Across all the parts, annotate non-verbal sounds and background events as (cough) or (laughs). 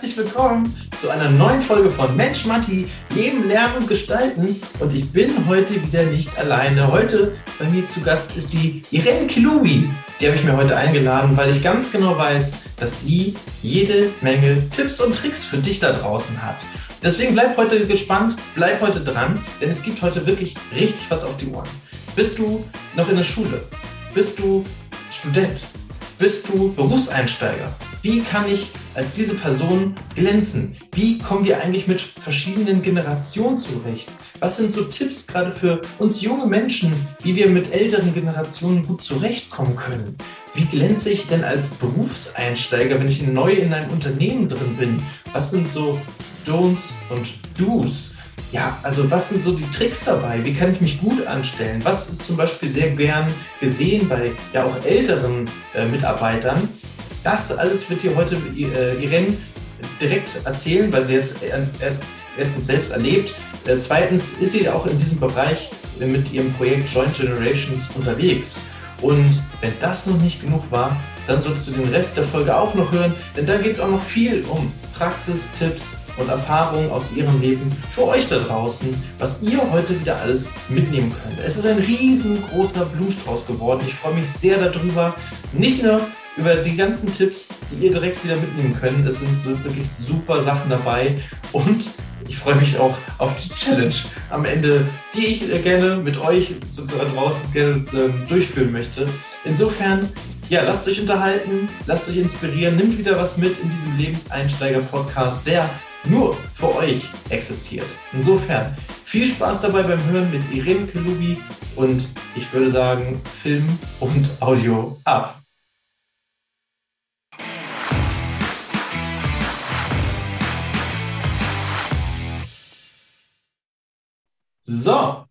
herzlich willkommen zu einer neuen Folge von Mensch Matti, Leben, Lernen und Gestalten. Und ich bin heute wieder nicht alleine. Heute bei mir zu Gast ist die Irene Kilubi. Die habe ich mir heute eingeladen, weil ich ganz genau weiß, dass sie jede Menge Tipps und Tricks für dich da draußen hat. Deswegen bleib heute gespannt, bleib heute dran, denn es gibt heute wirklich richtig was auf die Ohren. Bist du noch in der Schule? Bist du Student? Bist du Berufseinsteiger? Wie kann ich als diese Person glänzen? Wie kommen wir eigentlich mit verschiedenen Generationen zurecht? Was sind so Tipps gerade für uns junge Menschen, wie wir mit älteren Generationen gut zurechtkommen können? Wie glänze ich denn als Berufseinsteiger, wenn ich neu in einem Unternehmen drin bin? Was sind so Don'ts und Do's? Ja, also was sind so die Tricks dabei? Wie kann ich mich gut anstellen? Was ist zum Beispiel sehr gern gesehen bei ja auch älteren äh, Mitarbeitern? Das alles wird dir heute äh, Irene direkt erzählen, weil sie jetzt erst, erstens selbst erlebt. Äh, zweitens ist sie auch in diesem Bereich mit ihrem Projekt Joint Generations unterwegs. Und wenn das noch nicht genug war, dann solltest du den Rest der Folge auch noch hören, denn da geht es auch noch viel um Praxistipps und Erfahrungen aus ihrem Leben für euch da draußen, was ihr heute wieder alles mitnehmen könnt. Es ist ein riesengroßer Blumenstrauß geworden. Ich freue mich sehr darüber. Nicht nur über die ganzen Tipps, die ihr direkt wieder mitnehmen könnt. Es sind so wirklich super Sachen dabei und ich freue mich auch auf die Challenge am Ende, die ich äh, gerne mit euch draußen gerne ähm, durchführen möchte. Insofern, ja, lasst euch unterhalten, lasst euch inspirieren, nimmt wieder was mit in diesem Lebenseinsteiger-Podcast, der nur für euch existiert. Insofern, viel Spaß dabei beim Hören mit Irene Kelubi und ich würde sagen, Film und Audio ab. So,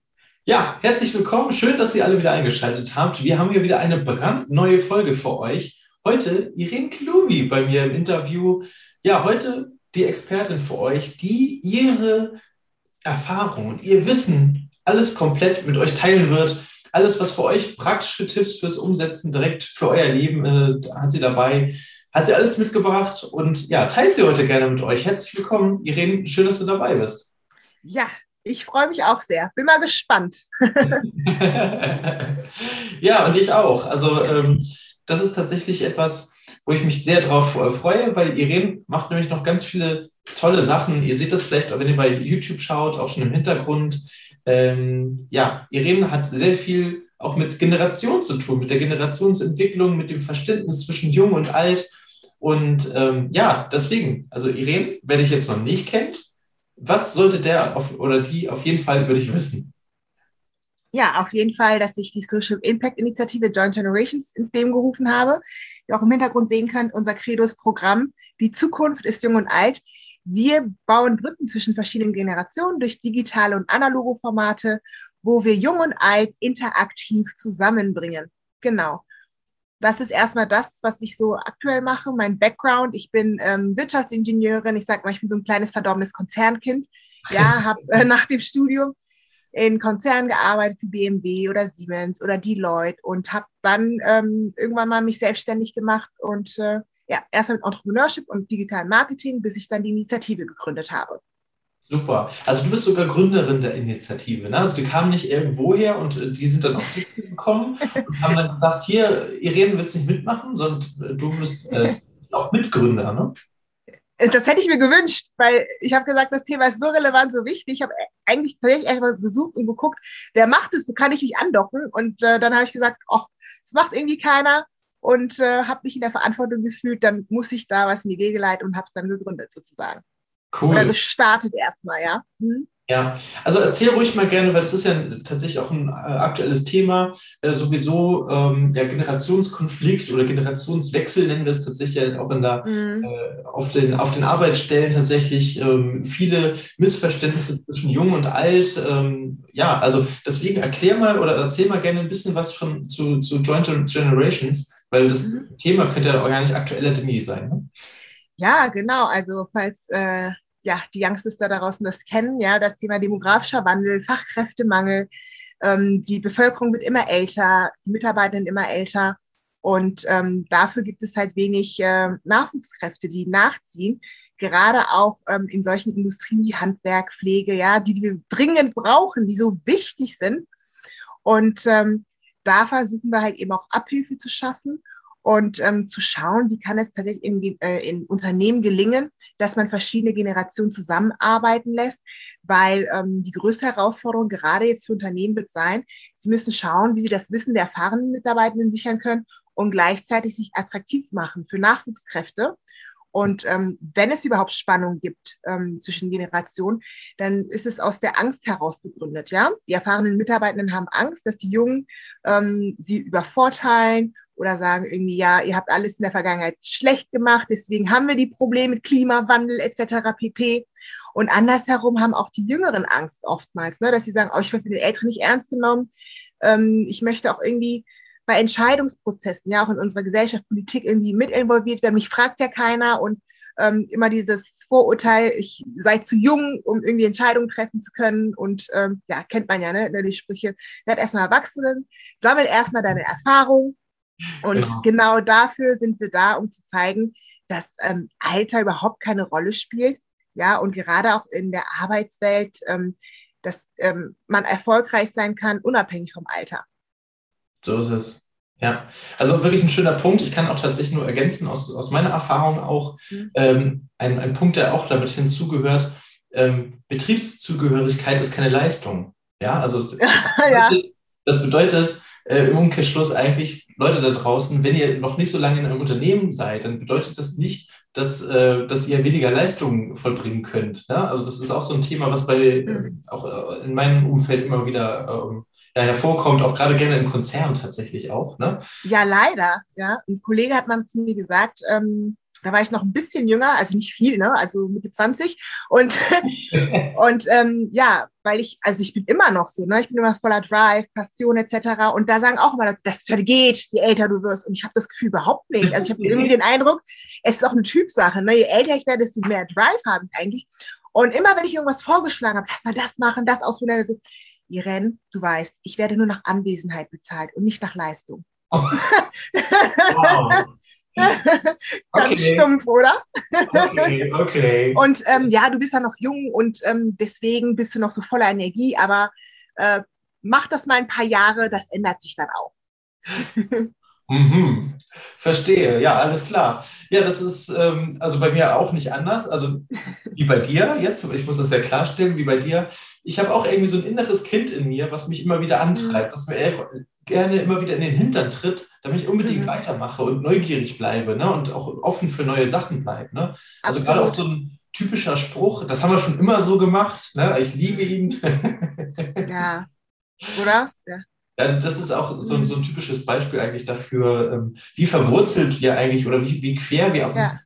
ja, herzlich willkommen. Schön, dass ihr alle wieder eingeschaltet habt. Wir haben hier wieder eine brandneue Folge für euch. Heute Irene Klubi bei mir im Interview. Ja, heute die Expertin für euch, die ihre Erfahrung und ihr Wissen alles komplett mit euch teilen wird. Alles, was für euch praktische Tipps fürs Umsetzen direkt für euer Leben äh, hat sie dabei. Hat sie alles mitgebracht und ja, teilt sie heute gerne mit euch. Herzlich willkommen, Irene. Schön, dass du dabei bist. Ja, ich freue mich auch sehr. Bin mal gespannt. (laughs) ja, und ich auch. Also ähm, das ist tatsächlich etwas, wo ich mich sehr drauf äh, freue, weil Irene macht nämlich noch ganz viele tolle Sachen. Ihr seht das vielleicht, wenn ihr bei YouTube schaut, auch schon im Hintergrund. Ähm, ja, Irene hat sehr viel auch mit Generation zu tun, mit der Generationsentwicklung, mit dem Verständnis zwischen Jung und Alt. Und ähm, ja, deswegen, also Irene, wer dich jetzt noch nicht kennt, was sollte der auf, oder die auf jeden Fall über dich wissen? Ja, auf jeden Fall, dass ich die Social Impact Initiative Joint Generations ins Leben gerufen habe. Ihr auch im Hintergrund sehen könnt, unser Credos-Programm, die Zukunft ist jung und alt. Wir bauen Brücken zwischen verschiedenen Generationen durch digitale und analoge Formate, wo wir jung und alt interaktiv zusammenbringen. Genau das ist erstmal das, was ich so aktuell mache. Mein Background, ich bin ähm, Wirtschaftsingenieurin. Ich sage mal, ich bin so ein kleines verdorbenes Konzernkind. Ja, (laughs) habe äh, nach dem Studium in Konzernen gearbeitet, wie BMW oder Siemens oder Deloitte und habe dann ähm, irgendwann mal mich selbstständig gemacht und äh, ja, erstmal mit Entrepreneurship und digitalen Marketing, bis ich dann die Initiative gegründet habe. Super. Also du bist sogar Gründerin der Initiative. Ne? Also die kamen nicht irgendwo her und äh, die sind dann auf dich gekommen und haben dann gesagt, hier, Irene, willst nicht mitmachen, sondern äh, du bist äh, auch Mitgründer, ne? Das hätte ich mir gewünscht, weil ich habe gesagt, das Thema ist so relevant, so wichtig. Ich habe eigentlich tatsächlich erstmal gesucht und geguckt, wer macht es, wo kann ich mich andocken? Und äh, dann habe ich gesagt, ach, das macht irgendwie keiner und äh, habe mich in der Verantwortung gefühlt, dann muss ich da was in die Wege leiten und habe es dann gegründet sozusagen. Cool. Oder gestartet erstmal, ja. Hm? Ja, also erzähl ruhig mal gerne, weil das ist ja tatsächlich auch ein äh, aktuelles Thema. Äh, sowieso ähm, ja, Generationskonflikt oder Generationswechsel nennen wir es tatsächlich ja auch in der, mhm. äh, auf, den, auf den Arbeitsstellen tatsächlich ähm, viele Missverständnisse zwischen Jung und Alt. Ähm, ja, also deswegen erklär mal oder erzähl mal gerne ein bisschen was von, zu, zu Joint Generations, weil das mhm. Thema könnte ja auch gar nicht aktueller denn je sein. Ne? Ja, genau. Also falls äh, ja, die Youngsters da draußen das kennen, ja, das Thema demografischer Wandel, Fachkräftemangel, ähm, die Bevölkerung wird immer älter, die Mitarbeiter immer älter. Und ähm, dafür gibt es halt wenig äh, Nachwuchskräfte, die nachziehen, gerade auch ähm, in solchen Industrien wie Handwerk, Pflege, ja, die, die wir dringend brauchen, die so wichtig sind. Und ähm, da versuchen wir halt eben auch Abhilfe zu schaffen und ähm, zu schauen, wie kann es tatsächlich in, äh, in Unternehmen gelingen, dass man verschiedene Generationen zusammenarbeiten lässt, weil ähm, die größte Herausforderung gerade jetzt für Unternehmen wird sein, sie müssen schauen, wie sie das Wissen der erfahrenen Mitarbeitenden sichern können und gleichzeitig sich attraktiv machen für Nachwuchskräfte. Und ähm, wenn es überhaupt Spannung gibt ähm, zwischen Generationen, dann ist es aus der Angst heraus begründet. Ja, die erfahrenen Mitarbeitenden haben Angst, dass die Jungen ähm, sie übervorteilen oder sagen irgendwie, ja, ihr habt alles in der Vergangenheit schlecht gemacht, deswegen haben wir die Probleme mit Klimawandel etc. pp. Und andersherum haben auch die Jüngeren Angst oftmals, ne, dass sie sagen, oh, ich werde für den Älteren nicht ernst genommen. Ähm, ich möchte auch irgendwie bei Entscheidungsprozessen, ja, auch in unserer Gesellschaft, Politik irgendwie mit involviert werden. Mich fragt ja keiner und ähm, immer dieses Vorurteil, ich sei zu jung, um irgendwie Entscheidungen treffen zu können. Und ähm, ja, kennt man ja, ne, die Sprüche, werd erstmal Erwachsenen, sammel erstmal deine Erfahrung, und genau. genau. dafür sind wir da, um zu zeigen, dass ähm, Alter überhaupt keine Rolle spielt. Ja, und gerade auch in der Arbeitswelt, ähm, dass ähm, man erfolgreich sein kann, unabhängig vom Alter. So ist es. Ja, also wirklich ein schöner Punkt. Ich kann auch tatsächlich nur ergänzen aus, aus meiner Erfahrung auch mhm. ähm, ein, ein Punkt, der auch damit hinzugehört. Ähm, Betriebszugehörigkeit ist keine Leistung. Ja, also (laughs) ja. das bedeutet äh, im Umkehrschluss eigentlich, Leute da draußen, wenn ihr noch nicht so lange in einem Unternehmen seid, dann bedeutet das nicht, dass, äh, dass ihr weniger Leistungen vollbringen könnt. Ne? Also das ist auch so ein Thema, was bei mhm. äh, auch in meinem Umfeld immer wieder ähm, ja, hervorkommt, auch gerade gerne in Konzernen tatsächlich auch. Ne? Ja, leider. Ja. Ein Kollege hat mal zu mir gesagt, ähm, da war ich noch ein bisschen jünger, also nicht viel, ne? also Mitte 20. Und, (laughs) und ähm, ja, weil ich, also ich bin immer noch so, ne? ich bin immer voller Drive, Passion etc. Und da sagen auch immer, das vergeht, je älter du wirst. Und ich habe das Gefühl überhaupt nicht. Also ich habe (laughs) irgendwie den Eindruck, es ist auch eine Typsache. Ne? Je älter ich werde, desto mehr Drive habe ich eigentlich. Und immer, wenn ich irgendwas vorgeschlagen habe, lass mal das machen, das ausprobieren, so, Irene, du weißt, ich werde nur nach Anwesenheit bezahlt und nicht nach Leistung. Oh. (laughs) wow. (laughs) Ganz okay. stumpf, oder? okay, okay. (laughs) Und ähm, ja, du bist ja noch jung und ähm, deswegen bist du noch so voller Energie, aber äh, mach das mal ein paar Jahre, das ändert sich dann auch. (laughs) Mhm. Verstehe, ja, alles klar. Ja, das ist ähm, also bei mir auch nicht anders. Also wie bei dir jetzt, ich muss das ja klarstellen, wie bei dir. Ich habe auch irgendwie so ein inneres Kind in mir, was mich immer wieder antreibt, mhm. was mir gerne immer wieder in den Hintern tritt, damit ich unbedingt mhm. weitermache und neugierig bleibe ne? und auch offen für neue Sachen bleibe. Ne? Also gerade auch so ein typischer Spruch, das haben wir schon immer so gemacht. Ne? Ich liebe ihn. (laughs) ja, oder? Ja. Also das ist auch so, so ein typisches Beispiel eigentlich dafür, ähm, wie verwurzelt wir eigentlich oder wie, wie quer wir uns,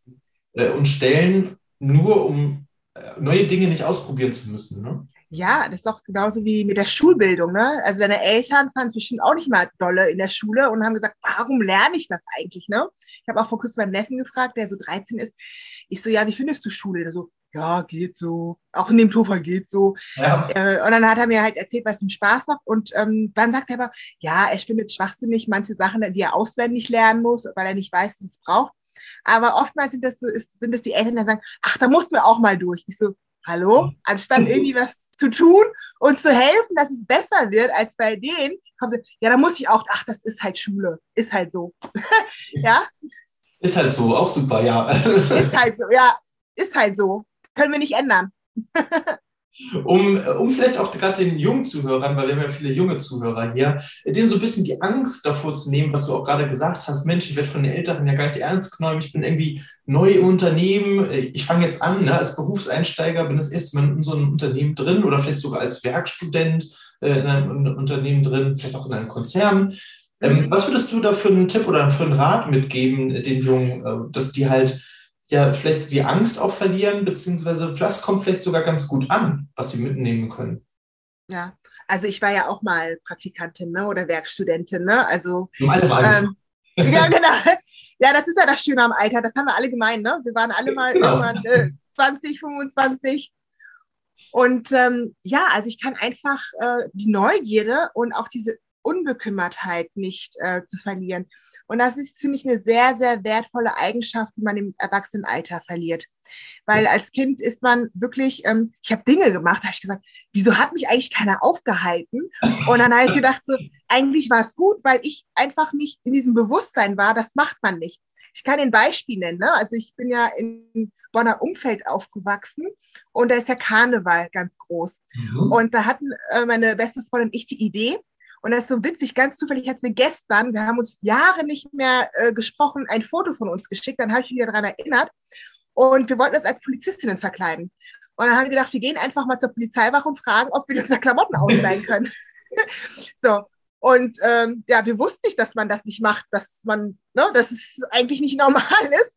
ja. äh, uns stellen, nur um äh, neue Dinge nicht ausprobieren zu müssen. Ne? Ja, das ist doch genauso wie mit der Schulbildung. Ne? Also deine Eltern fanden es bestimmt auch nicht mal dolle in der Schule und haben gesagt, warum lerne ich das eigentlich? Ne? Ich habe auch vor kurzem meinen Neffen gefragt, der so 13 ist. Ich so, ja, wie findest du Schule? Der so, ja, geht so. Auch in dem Puffer geht so. Ja. Äh, und dann hat er mir halt erzählt, was ihm Spaß macht. Und ähm, dann sagt er aber, ja, er findet es schwachsinnig, manche Sachen, die er auswendig lernen muss, weil er nicht weiß, dass es braucht. Aber oftmals sind das, so, ist, sind das die Eltern, die sagen, ach, da mussten wir auch mal durch. Ich so, hallo? Anstatt irgendwie was zu tun und zu helfen, dass es besser wird als bei denen, kommt, ja, da muss ich auch, ach, das ist halt Schule. Ist halt so. (laughs) ja? Ist halt so, auch super, ja. ist halt so, ja, ist halt so können wir nicht ändern. (laughs) um, um vielleicht auch gerade den jungen Zuhörern, weil wir haben ja viele junge Zuhörer hier, denen so ein bisschen die Angst davor zu nehmen, was du auch gerade gesagt hast, Mensch, ich werde von den Älteren ja gar nicht ernst genommen, ich bin irgendwie neu im Unternehmen, ich fange jetzt an, ne, als Berufseinsteiger, bin das erste Mal in so einem Unternehmen drin oder vielleicht sogar als Werkstudent äh, in einem Unternehmen drin, vielleicht auch in einem Konzern. Ähm, was würdest du da für einen Tipp oder für einen Rat mitgeben, den Jungen, äh, dass die halt ja vielleicht die Angst auch verlieren, beziehungsweise das kommt vielleicht sogar ganz gut an, was sie mitnehmen können. Ja, also ich war ja auch mal Praktikantin ne, oder Werkstudentin, ne? Also ähm, ja, genau. (laughs) Ja, das ist ja das Schöne am Alter, das haben wir alle gemein, ne? Wir waren alle mal genau. irgendwann äh, 20, 25. Und ähm, ja, also ich kann einfach äh, die Neugierde und auch diese Unbekümmertheit nicht äh, zu verlieren. Und das ist, finde ich, eine sehr, sehr wertvolle Eigenschaft, die man im Erwachsenenalter verliert. Weil als Kind ist man wirklich, ähm, ich habe Dinge gemacht, habe ich gesagt, wieso hat mich eigentlich keiner aufgehalten? Und dann habe ich gedacht, so, eigentlich war es gut, weil ich einfach nicht in diesem Bewusstsein war, das macht man nicht. Ich kann ein Beispiel nennen. Ne? Also ich bin ja im Bonner Umfeld aufgewachsen und da ist ja Karneval ganz groß. Mhm. Und da hatten äh, meine beste Freundin und ich die Idee, und das ist so witzig, ganz zufällig hat mir gestern, wir haben uns Jahre nicht mehr äh, gesprochen, ein Foto von uns geschickt, dann habe ich mich wieder daran erinnert. Und wir wollten uns als Polizistinnen verkleiden. Und dann haben wir gedacht, wir gehen einfach mal zur Polizeiwache und fragen, ob wir unsere Klamotten ausleihen können. (laughs) so. Und ähm, ja, wir wussten nicht, dass man das nicht macht, dass man, ne, dass es eigentlich nicht normal (laughs) ist.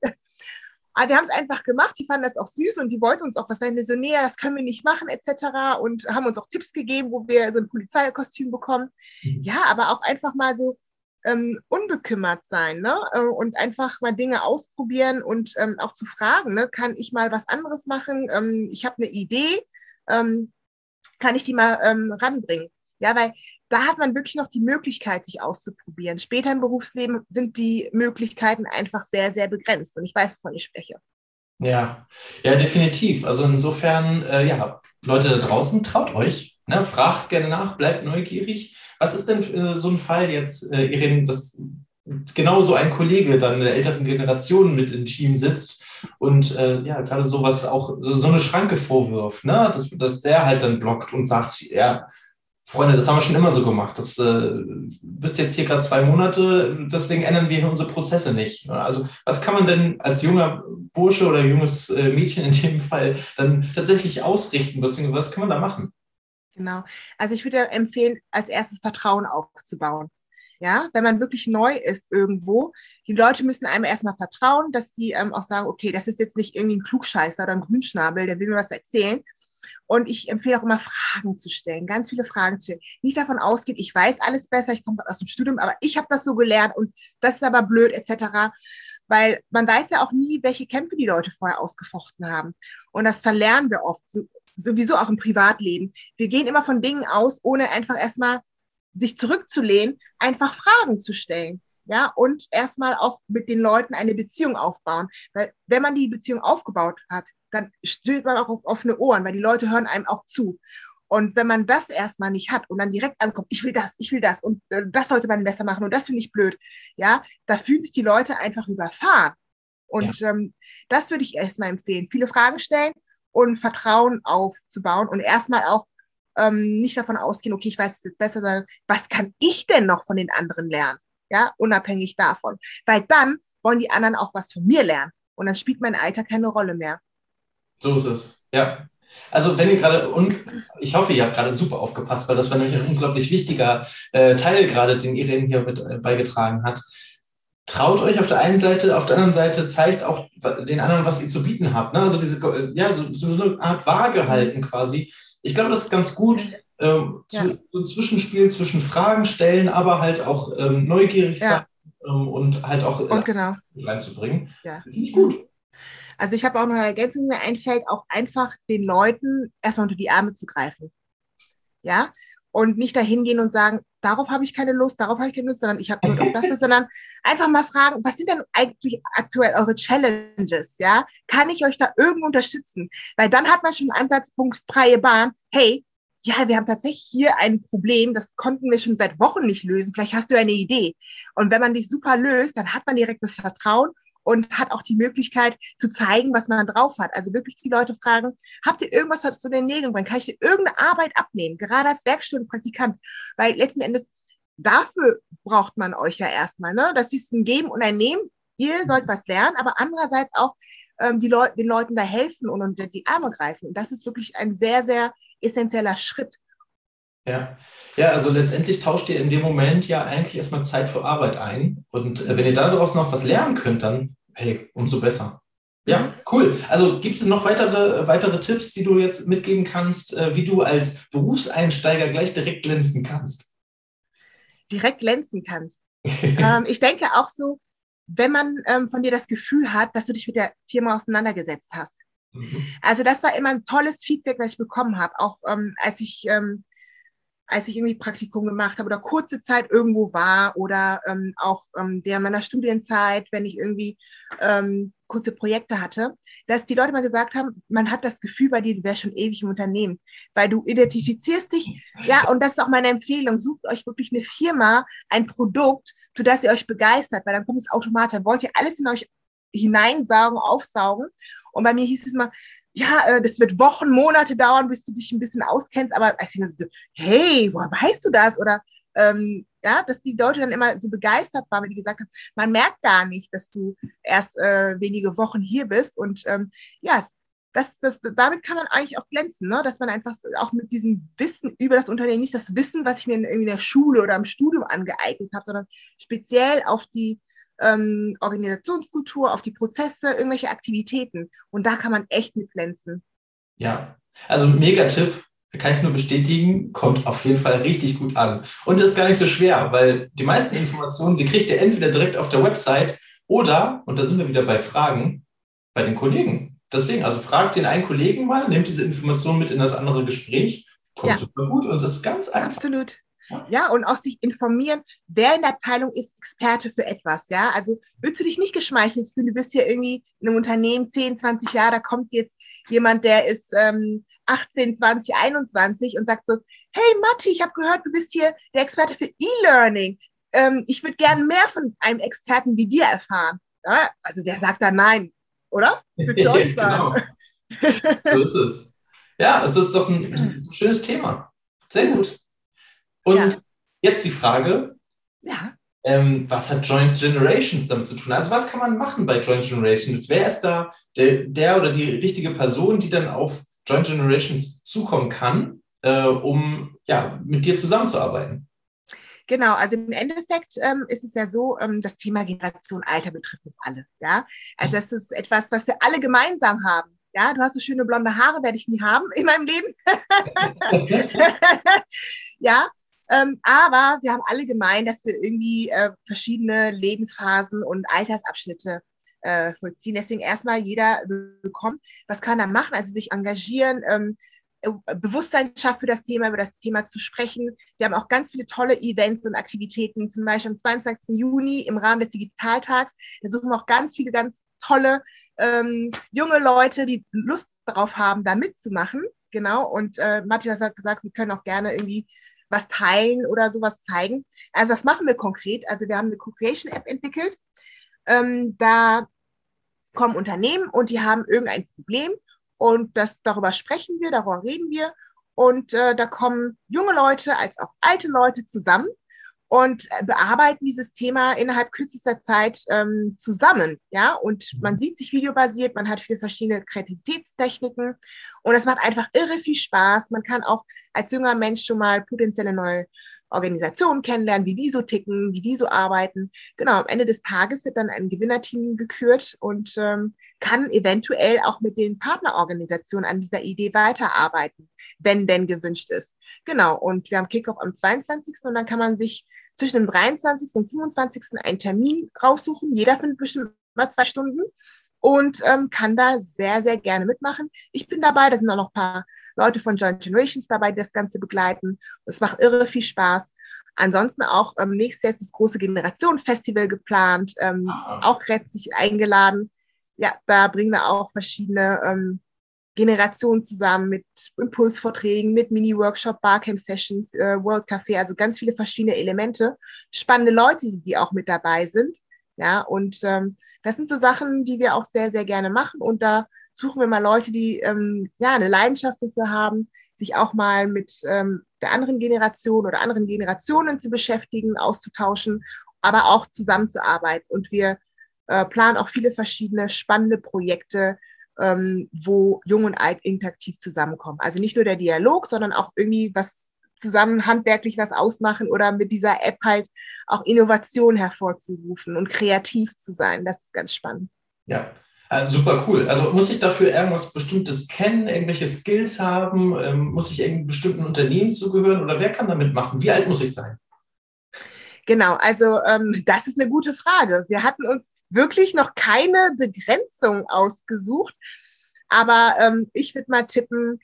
Aber wir haben es einfach gemacht, die fanden das auch süß und die wollten uns auch was sagen. So, nee, das können wir nicht machen, etc. Und haben uns auch Tipps gegeben, wo wir so ein Polizeikostüm bekommen. Mhm. Ja, aber auch einfach mal so ähm, unbekümmert sein ne? Äh, und einfach mal Dinge ausprobieren und ähm, auch zu fragen, ne? kann ich mal was anderes machen? Ähm, ich habe eine Idee, ähm, kann ich die mal ähm, ranbringen? Ja, weil da hat man wirklich noch die Möglichkeit, sich auszuprobieren. Später im Berufsleben sind die Möglichkeiten einfach sehr, sehr begrenzt. Und ich weiß, wovon ich spreche. Ja, ja, definitiv. Also insofern, äh, ja, Leute da draußen, traut euch, ne? fragt gerne nach, bleibt neugierig. Was ist denn äh, so ein Fall jetzt, äh, Irene, dass genau so ein Kollege dann der älteren Generation mit im Team sitzt und äh, ja, gerade sowas auch so eine Schranke vorwirft, ne? dass, dass der halt dann blockt und sagt, ja, Freunde, das haben wir schon immer so gemacht. Das äh, bist jetzt hier gerade zwei Monate, deswegen ändern wir unsere Prozesse nicht. Also was kann man denn als junger Bursche oder junges äh, Mädchen in dem Fall dann tatsächlich ausrichten, beziehungsweise was kann man da machen? Genau. Also ich würde empfehlen, als erstes Vertrauen aufzubauen. Ja, wenn man wirklich neu ist irgendwo, die Leute müssen einem erstmal vertrauen, dass die ähm, auch sagen, okay, das ist jetzt nicht irgendwie ein Klugscheißer oder ein Grünschnabel, der will mir was erzählen, und ich empfehle auch immer, Fragen zu stellen, ganz viele Fragen zu stellen. Nicht davon ausgehen, ich weiß alles besser, ich komme aus dem Studium, aber ich habe das so gelernt und das ist aber blöd, etc. Weil man weiß ja auch nie, welche Kämpfe die Leute vorher ausgefochten haben. Und das verlernen wir oft, sowieso auch im Privatleben. Wir gehen immer von Dingen aus, ohne einfach erstmal sich zurückzulehnen, einfach Fragen zu stellen ja, und erstmal auch mit den Leuten eine Beziehung aufbauen. Weil wenn man die Beziehung aufgebaut hat, dann stößt man auch auf offene Ohren, weil die Leute hören einem auch zu. Und wenn man das erstmal nicht hat und dann direkt ankommt, ich will das, ich will das und äh, das sollte man besser machen und das finde ich blöd, ja, da fühlen sich die Leute einfach überfahren. Und ja. ähm, das würde ich erstmal empfehlen. Viele Fragen stellen und Vertrauen aufzubauen und erstmal auch ähm, nicht davon ausgehen, okay, ich weiß es jetzt besser, sondern was kann ich denn noch von den anderen lernen? Ja, unabhängig davon. Weil dann wollen die anderen auch was von mir lernen. Und dann spielt mein Alter keine Rolle mehr. So ist es, ja. Also wenn ihr gerade, und ich hoffe, ihr habt gerade super aufgepasst, weil das war nämlich ein unglaublich wichtiger äh, Teil gerade, den Irene hier mit äh, beigetragen hat. Traut euch auf der einen Seite, auf der anderen Seite zeigt auch den anderen, was ihr zu bieten habt. Ne? Also diese, ja, so, so eine Art Waage halten quasi. Ich glaube, das ist ganz gut. Ähm, ja. so ein Zwischenspiel zwischen Fragen stellen, aber halt auch ähm, neugierig ja. sein ähm, und halt auch und genau. reinzubringen. Ja. Finde ich gut. Also ich habe auch noch eine Ergänzung, die mir einfällt, auch einfach den Leuten erstmal unter die Arme zu greifen. Ja, und nicht dahin gehen und sagen, darauf habe ich keine Lust, darauf habe ich keine Lust, sondern ich habe nur auf das, sondern einfach mal fragen, was sind denn eigentlich aktuell eure Challenges? Ja, kann ich euch da irgendwo unterstützen? Weil dann hat man schon einen Ansatzpunkt freie Bahn. Hey, ja, wir haben tatsächlich hier ein Problem, das konnten wir schon seit Wochen nicht lösen. Vielleicht hast du eine Idee. Und wenn man die super löst, dann hat man direkt das Vertrauen und hat auch die Möglichkeit zu zeigen, was man drauf hat. Also wirklich die Leute fragen, habt ihr irgendwas, was du den Nägeln bringen? Kann ich dir irgendeine Arbeit abnehmen? Gerade als Werkstudentenpraktikant. Weil letzten Endes, dafür braucht man euch ja erstmal. Ne? Das ist ein Geben und ein Nehmen. Ihr sollt was lernen, aber andererseits auch ähm, die Leu den Leuten da helfen und unter die Arme greifen. Und das ist wirklich ein sehr, sehr essentieller Schritt. Ja. ja, also letztendlich tauscht ihr in dem Moment ja eigentlich erstmal Zeit für Arbeit ein. Und äh, wenn ihr daraus noch was lernen könnt, dann hey, umso besser. Ja, cool. Also gibt es noch weitere, weitere Tipps, die du jetzt mitgeben kannst, äh, wie du als Berufseinsteiger gleich direkt glänzen kannst? Direkt glänzen kannst. (laughs) ähm, ich denke auch so, wenn man ähm, von dir das Gefühl hat, dass du dich mit der Firma auseinandergesetzt hast. Mhm. Also das war immer ein tolles Feedback, was ich bekommen habe, auch ähm, als ich ähm, als ich irgendwie Praktikum gemacht habe oder kurze Zeit irgendwo war oder ähm, auch ähm, während meiner Studienzeit, wenn ich irgendwie ähm, kurze Projekte hatte, dass die Leute mal gesagt haben, man hat das Gefühl bei dir, du wärst schon ewig im Unternehmen, weil du identifizierst dich, ja, und das ist auch meine Empfehlung, sucht euch wirklich eine Firma, ein Produkt, für das ihr euch begeistert, weil dann kommt es automatisch, wollt ihr alles in euch hineinsaugen, aufsaugen. Und bei mir hieß es mal, ja, äh, das wird Wochen, Monate dauern, bis du dich ein bisschen auskennst, aber als ich so, hey, woher weißt du das? Oder ähm, ja, dass die Leute dann immer so begeistert waren, weil die gesagt haben, man merkt gar nicht, dass du erst äh, wenige Wochen hier bist. Und ähm, ja, das, das, damit kann man eigentlich auch glänzen, ne? dass man einfach auch mit diesem Wissen über das Unternehmen, nicht das Wissen, was ich mir in, in der Schule oder im Studium angeeignet habe, sondern speziell auf die ähm, Organisationskultur, auf die Prozesse, irgendwelche Aktivitäten. Und da kann man echt mit glänzen. Ja, also mega Tipp, kann ich nur bestätigen, kommt auf jeden Fall richtig gut an. Und ist gar nicht so schwer, weil die meisten Informationen, die kriegt ihr entweder direkt auf der Website oder, und da sind wir wieder bei Fragen, bei den Kollegen. Deswegen, also fragt den einen Kollegen mal, nehmt diese Informationen mit in das andere Gespräch. Kommt ja. super gut und es ist ganz einfach. Absolut. Ja, und auch sich informieren, wer in der Abteilung ist Experte für etwas. Ja, also willst du dich nicht geschmeichelt fühlen, du bist hier irgendwie in einem Unternehmen 10, 20 Jahre, da kommt jetzt jemand, der ist ähm, 18, 20, 21 und sagt so, hey Matti, ich habe gehört, du bist hier der Experte für E-Learning. Ähm, ich würde gerne mehr von einem Experten wie dir erfahren. Ja, also wer sagt da nein, oder? Willst du auch nicht (laughs) sagen? genau. so ist es. Ja, es ist doch ein, ein schönes Thema. Sehr gut. Und ja. jetzt die Frage, ja. ähm, was hat Joint Generations damit zu tun? Also was kann man machen bei Joint Generations? Wer ist da der, der oder die richtige Person, die dann auf Joint Generations zukommen kann, äh, um ja, mit dir zusammenzuarbeiten? Genau, also im Endeffekt ähm, ist es ja so, ähm, das Thema Generation Alter betrifft uns alle. Ja, also das ist etwas, was wir alle gemeinsam haben. Ja, du hast so schöne blonde Haare, werde ich nie haben in meinem Leben. (laughs) ja, ähm, aber wir haben alle gemeint, dass wir irgendwie äh, verschiedene Lebensphasen und Altersabschnitte äh, vollziehen. Deswegen erstmal jeder bekommt, was kann er machen? Also sich engagieren, ähm, äh, Bewusstsein schafft für das Thema, über das Thema zu sprechen. Wir haben auch ganz viele tolle Events und Aktivitäten, zum Beispiel am 22. Juni im Rahmen des Digitaltags. Da suchen wir auch ganz viele ganz tolle ähm, junge Leute, die Lust darauf haben, da mitzumachen. Genau. Und äh, Matthias hat gesagt, wir können auch gerne irgendwie was teilen oder sowas zeigen. Also was machen wir konkret? Also wir haben eine Co-Creation-App entwickelt. Ähm, da kommen Unternehmen und die haben irgendein Problem und das, darüber sprechen wir, darüber reden wir und äh, da kommen junge Leute als auch alte Leute zusammen und äh, bearbeiten dieses Thema innerhalb kürzester Zeit ähm, zusammen. Ja, und man sieht sich videobasiert, man hat viele verschiedene Kreativitätstechniken und es macht einfach irre viel Spaß. Man kann auch als junger Mensch schon mal potenzielle neue Organisationen kennenlernen, wie die so ticken, wie die so arbeiten. Genau, am Ende des Tages wird dann ein Gewinnerteam gekürt und ähm, kann eventuell auch mit den Partnerorganisationen an dieser Idee weiterarbeiten, wenn denn gewünscht ist. Genau, und wir haben Kickoff am 22. und dann kann man sich zwischen dem 23. und 25. einen Termin raussuchen. Jeder findet bestimmt mal zwei Stunden und ähm, kann da sehr, sehr gerne mitmachen. Ich bin dabei, da sind auch noch ein paar Leute von Joint Generations dabei, die das Ganze begleiten. Es macht irre viel Spaß. Ansonsten auch ähm, nächstes Jahr ist das große Generationen-Festival geplant, ähm, ah. auch herzlich eingeladen. Ja, da bringen wir auch verschiedene ähm, Generationen zusammen mit Impulsvorträgen, mit Mini-Workshop, Barcamp-Sessions, äh, World Café, also ganz viele verschiedene Elemente. Spannende Leute, die auch mit dabei sind. Ja, und ähm, das sind so Sachen, die wir auch sehr, sehr gerne machen. Und da suchen wir mal Leute, die ähm, ja eine Leidenschaft dafür haben, sich auch mal mit ähm, der anderen Generation oder anderen Generationen zu beschäftigen, auszutauschen, aber auch zusammenzuarbeiten. Und wir äh, planen auch viele verschiedene spannende Projekte, ähm, wo Jung und Alt interaktiv zusammenkommen. Also nicht nur der Dialog, sondern auch irgendwie was zusammen handwerklich was ausmachen oder mit dieser App halt auch Innovation hervorzurufen und kreativ zu sein. Das ist ganz spannend. Ja, also super cool. Also muss ich dafür irgendwas Bestimmtes kennen, irgendwelche Skills haben? Ähm, muss ich irgendeinem bestimmten Unternehmen zugehören oder wer kann damit machen? Wie alt muss ich sein? Genau, also ähm, das ist eine gute Frage. Wir hatten uns wirklich noch keine Begrenzung ausgesucht, aber ähm, ich würde mal tippen,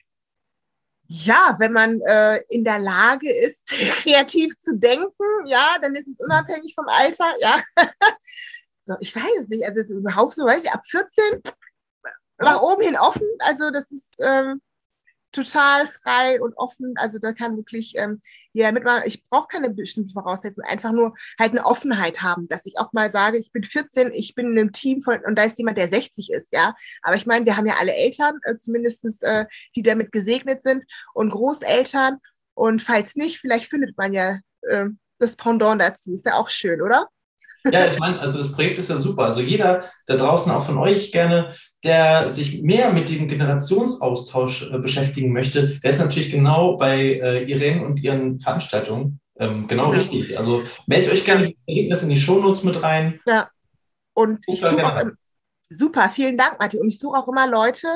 ja, wenn man äh, in der Lage ist, (laughs) kreativ zu denken, ja, dann ist es unabhängig vom Alter, ja. (laughs) so, ich weiß es nicht, also überhaupt so, weiß ich, ab 14 nach oben hin offen, also das ist, ähm, total frei und offen. Also da kann wirklich ähm, jeder mitmachen. Ich brauche keine bestimmten Voraussetzungen, einfach nur halt eine Offenheit haben, dass ich auch mal sage, ich bin 14, ich bin in einem Team von, und da ist jemand, der 60 ist, ja. Aber ich meine, wir haben ja alle Eltern, äh, zumindest äh, die damit gesegnet sind und Großeltern. Und falls nicht, vielleicht findet man ja äh, das Pendant dazu. Ist ja auch schön, oder? Ja, ich meine, also das Projekt ist ja super. Also jeder da draußen, auch von euch gerne, der sich mehr mit dem Generationsaustausch äh, beschäftigen möchte, der ist natürlich genau bei äh, Irene und ihren Veranstaltungen ähm, genau ja. richtig. Also meldet euch gerne die Ergebnisse in die Shownotes mit rein. Ja, und ich suche auch im, super, vielen Dank, Matti. Und ich suche auch immer Leute,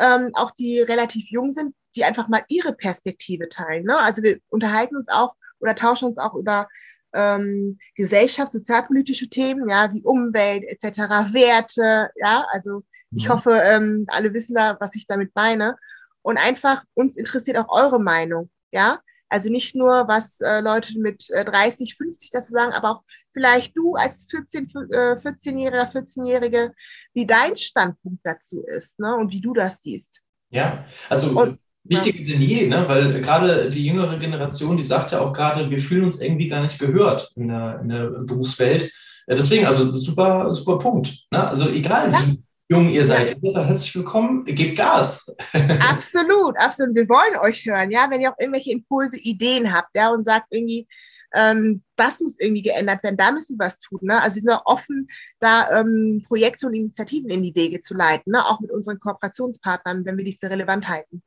ähm, auch die relativ jung sind, die einfach mal ihre Perspektive teilen. Ne? Also wir unterhalten uns auch oder tauschen uns auch über ähm, Gesellschaft, sozialpolitische Themen, ja, wie Umwelt etc., Werte, ja, also ich ja. Mhm. hoffe, ähm, alle wissen da, was ich damit meine. Und einfach, uns interessiert auch eure Meinung, ja. Also nicht nur, was äh, Leute mit äh, 30, 50 dazu sagen, aber auch vielleicht du als 14, äh, 14-Jähriger, 14-Jährige, wie dein Standpunkt dazu ist ne? und wie du das siehst. Ja, also und, Wichtiger denn je, ne? weil gerade die jüngere Generation, die sagt ja auch gerade, wir fühlen uns irgendwie gar nicht gehört in der, in der Berufswelt. Deswegen, also super, super Punkt. Ne? Also egal, ja. wie jung ihr seid, ja. herzlich willkommen, gebt Gas. (laughs) Absolut, absolut. Wir wollen euch hören, ja, wenn ihr auch irgendwelche Impulse, Ideen habt, ja, und sagt irgendwie, ähm, das muss irgendwie geändert werden, da müssen wir was tun. Ne? Also wir sind auch offen, da ähm, Projekte und Initiativen in die Wege zu leiten, ne? auch mit unseren Kooperationspartnern, wenn wir die für relevant halten.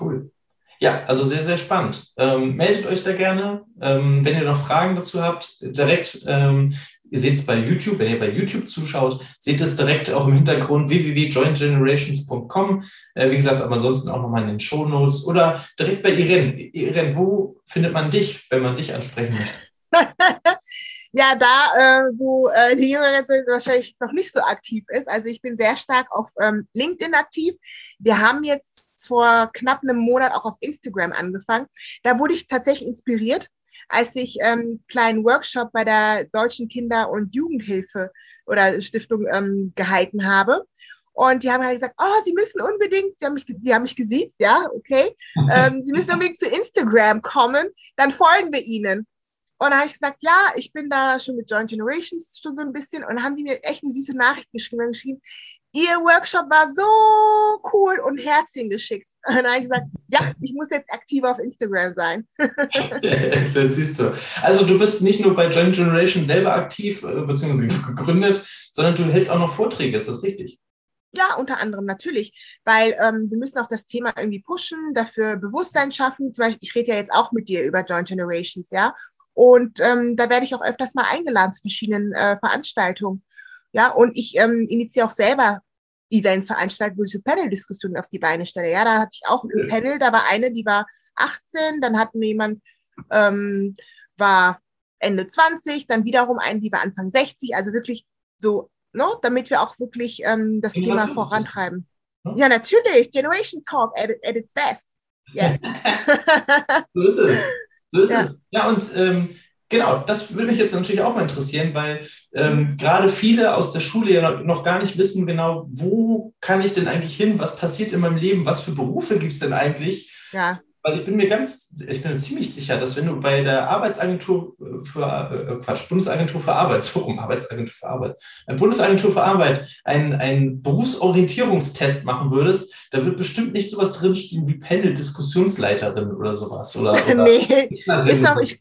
Cool. Ja, also sehr, sehr spannend. Ähm, meldet euch da gerne. Ähm, wenn ihr noch Fragen dazu habt, direkt, ähm, ihr seht es bei YouTube, wenn ihr bei YouTube zuschaut, seht es direkt auch im Hintergrund www.jointgenerations.com. Äh, wie gesagt, aber ansonsten auch nochmal in den Show Notes oder direkt bei Irene. Irene, wo findet man dich, wenn man dich ansprechen möchte? (laughs) ja, da, äh, wo äh, die jüngere wahrscheinlich noch nicht so aktiv ist. Also ich bin sehr stark auf ähm, LinkedIn aktiv. Wir haben jetzt vor knapp einem Monat auch auf Instagram angefangen. Da wurde ich tatsächlich inspiriert, als ich einen ähm, kleinen Workshop bei der Deutschen Kinder- und Jugendhilfe oder Stiftung ähm, gehalten habe. Und die haben halt gesagt, oh, Sie müssen unbedingt, sie haben mich, sie haben mich gesiezt, ja, okay. (laughs) Ähm, sie müssen unbedingt zu Instagram kommen, dann folgen wir Ihnen. Und dann habe ich gesagt, ja, ich bin da schon mit Joint Generations schon so ein bisschen. Und dann haben die mir echt eine süße Nachricht geschrieben. geschrieben ihr Workshop war so cool und Herzchen geschickt. (laughs) Und dann habe ich gesagt, ja, ich muss jetzt aktiv auf Instagram sein. (laughs) das siehst du. Also du bist nicht nur bei Joint Generation selber aktiv, äh, beziehungsweise (laughs) gegründet, sondern du hältst auch noch Vorträge, ist das richtig? Ja, unter anderem natürlich, weil ähm, wir müssen auch das Thema irgendwie pushen, dafür Bewusstsein schaffen. Zum Beispiel, ich rede ja jetzt auch mit dir über Joint Generations, ja. Und ähm, da werde ich auch öfters mal eingeladen zu verschiedenen äh, Veranstaltungen. Ja, und ich ähm, initiiere auch selber Events veranstaltet, wo ich so Panel-Diskussionen auf die Beine stelle. Ja, da hatte ich auch ein Panel, da war eine, die war 18, dann hatten wir jemand, ähm, war Ende 20, dann wiederum eine, die war Anfang 60, also wirklich so, ne, damit wir auch wirklich ähm, das Thema vorantreiben. Hm? Ja, natürlich, Generation Talk at, at its best. Yes. (laughs) so ist es. So ist ja. es. Ja, und ähm, Genau, das würde mich jetzt natürlich auch mal interessieren, weil ähm, gerade viele aus der Schule ja noch gar nicht wissen genau, wo kann ich denn eigentlich hin, was passiert in meinem Leben, was für Berufe gibt es denn eigentlich? Ja. Weil ich bin mir ganz, ich bin mir ziemlich sicher, dass wenn du bei der Arbeitsagentur für, äh, Quatsch, Bundesagentur für Arbeit, (laughs) so rum, Arbeitsagentur für Arbeit, bei Bundesagentur für Arbeit einen, einen Berufsorientierungstest machen würdest, da wird bestimmt nicht sowas drinstehen wie Panel-Diskussionsleiterin oder sowas. Oder, (laughs) oder nee, ist auch, ich,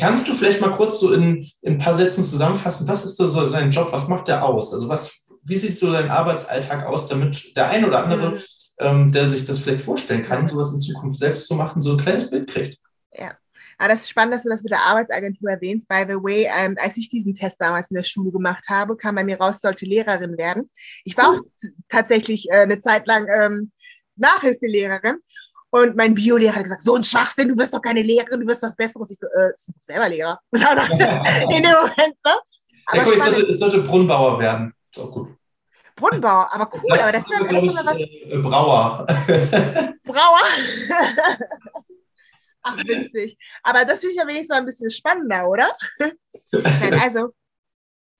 Kannst du vielleicht mal kurz so in, in, ein paar Sätzen zusammenfassen, was ist da so dein Job, was macht der aus? Also was, wie sieht so dein Arbeitsalltag aus, damit der ein oder andere, mhm. ähm, der sich das vielleicht vorstellen kann, sowas in Zukunft selbst zu machen, so ein kleines Bild kriegt? Ja. Aber das ist spannend, dass du das mit der Arbeitsagentur erwähnst. By the way, ähm, als ich diesen Test damals in der Schule gemacht habe, kam bei mir raus, sollte Lehrerin werden. Ich war auch tatsächlich äh, eine Zeit lang ähm, Nachhilfelehrerin und mein Biolehrer hat gesagt, so ein Schwachsinn, du wirst doch keine Lehrerin, du wirst was Besseres. Ich so, äh, ich bin selber Lehrer. (laughs) in dem Moment, ne? Aber ja, cool, ich, sollte, ich sollte Brunnenbauer werden. Ist auch gut. Brunnenbauer, aber cool, Das aber das ist ja ist ja was. äh, Brauer. (laughs) Brauer. (laughs) Ach, witzig. Aber das finde ich ja wenigstens mal ein bisschen spannender, oder? Nein, also,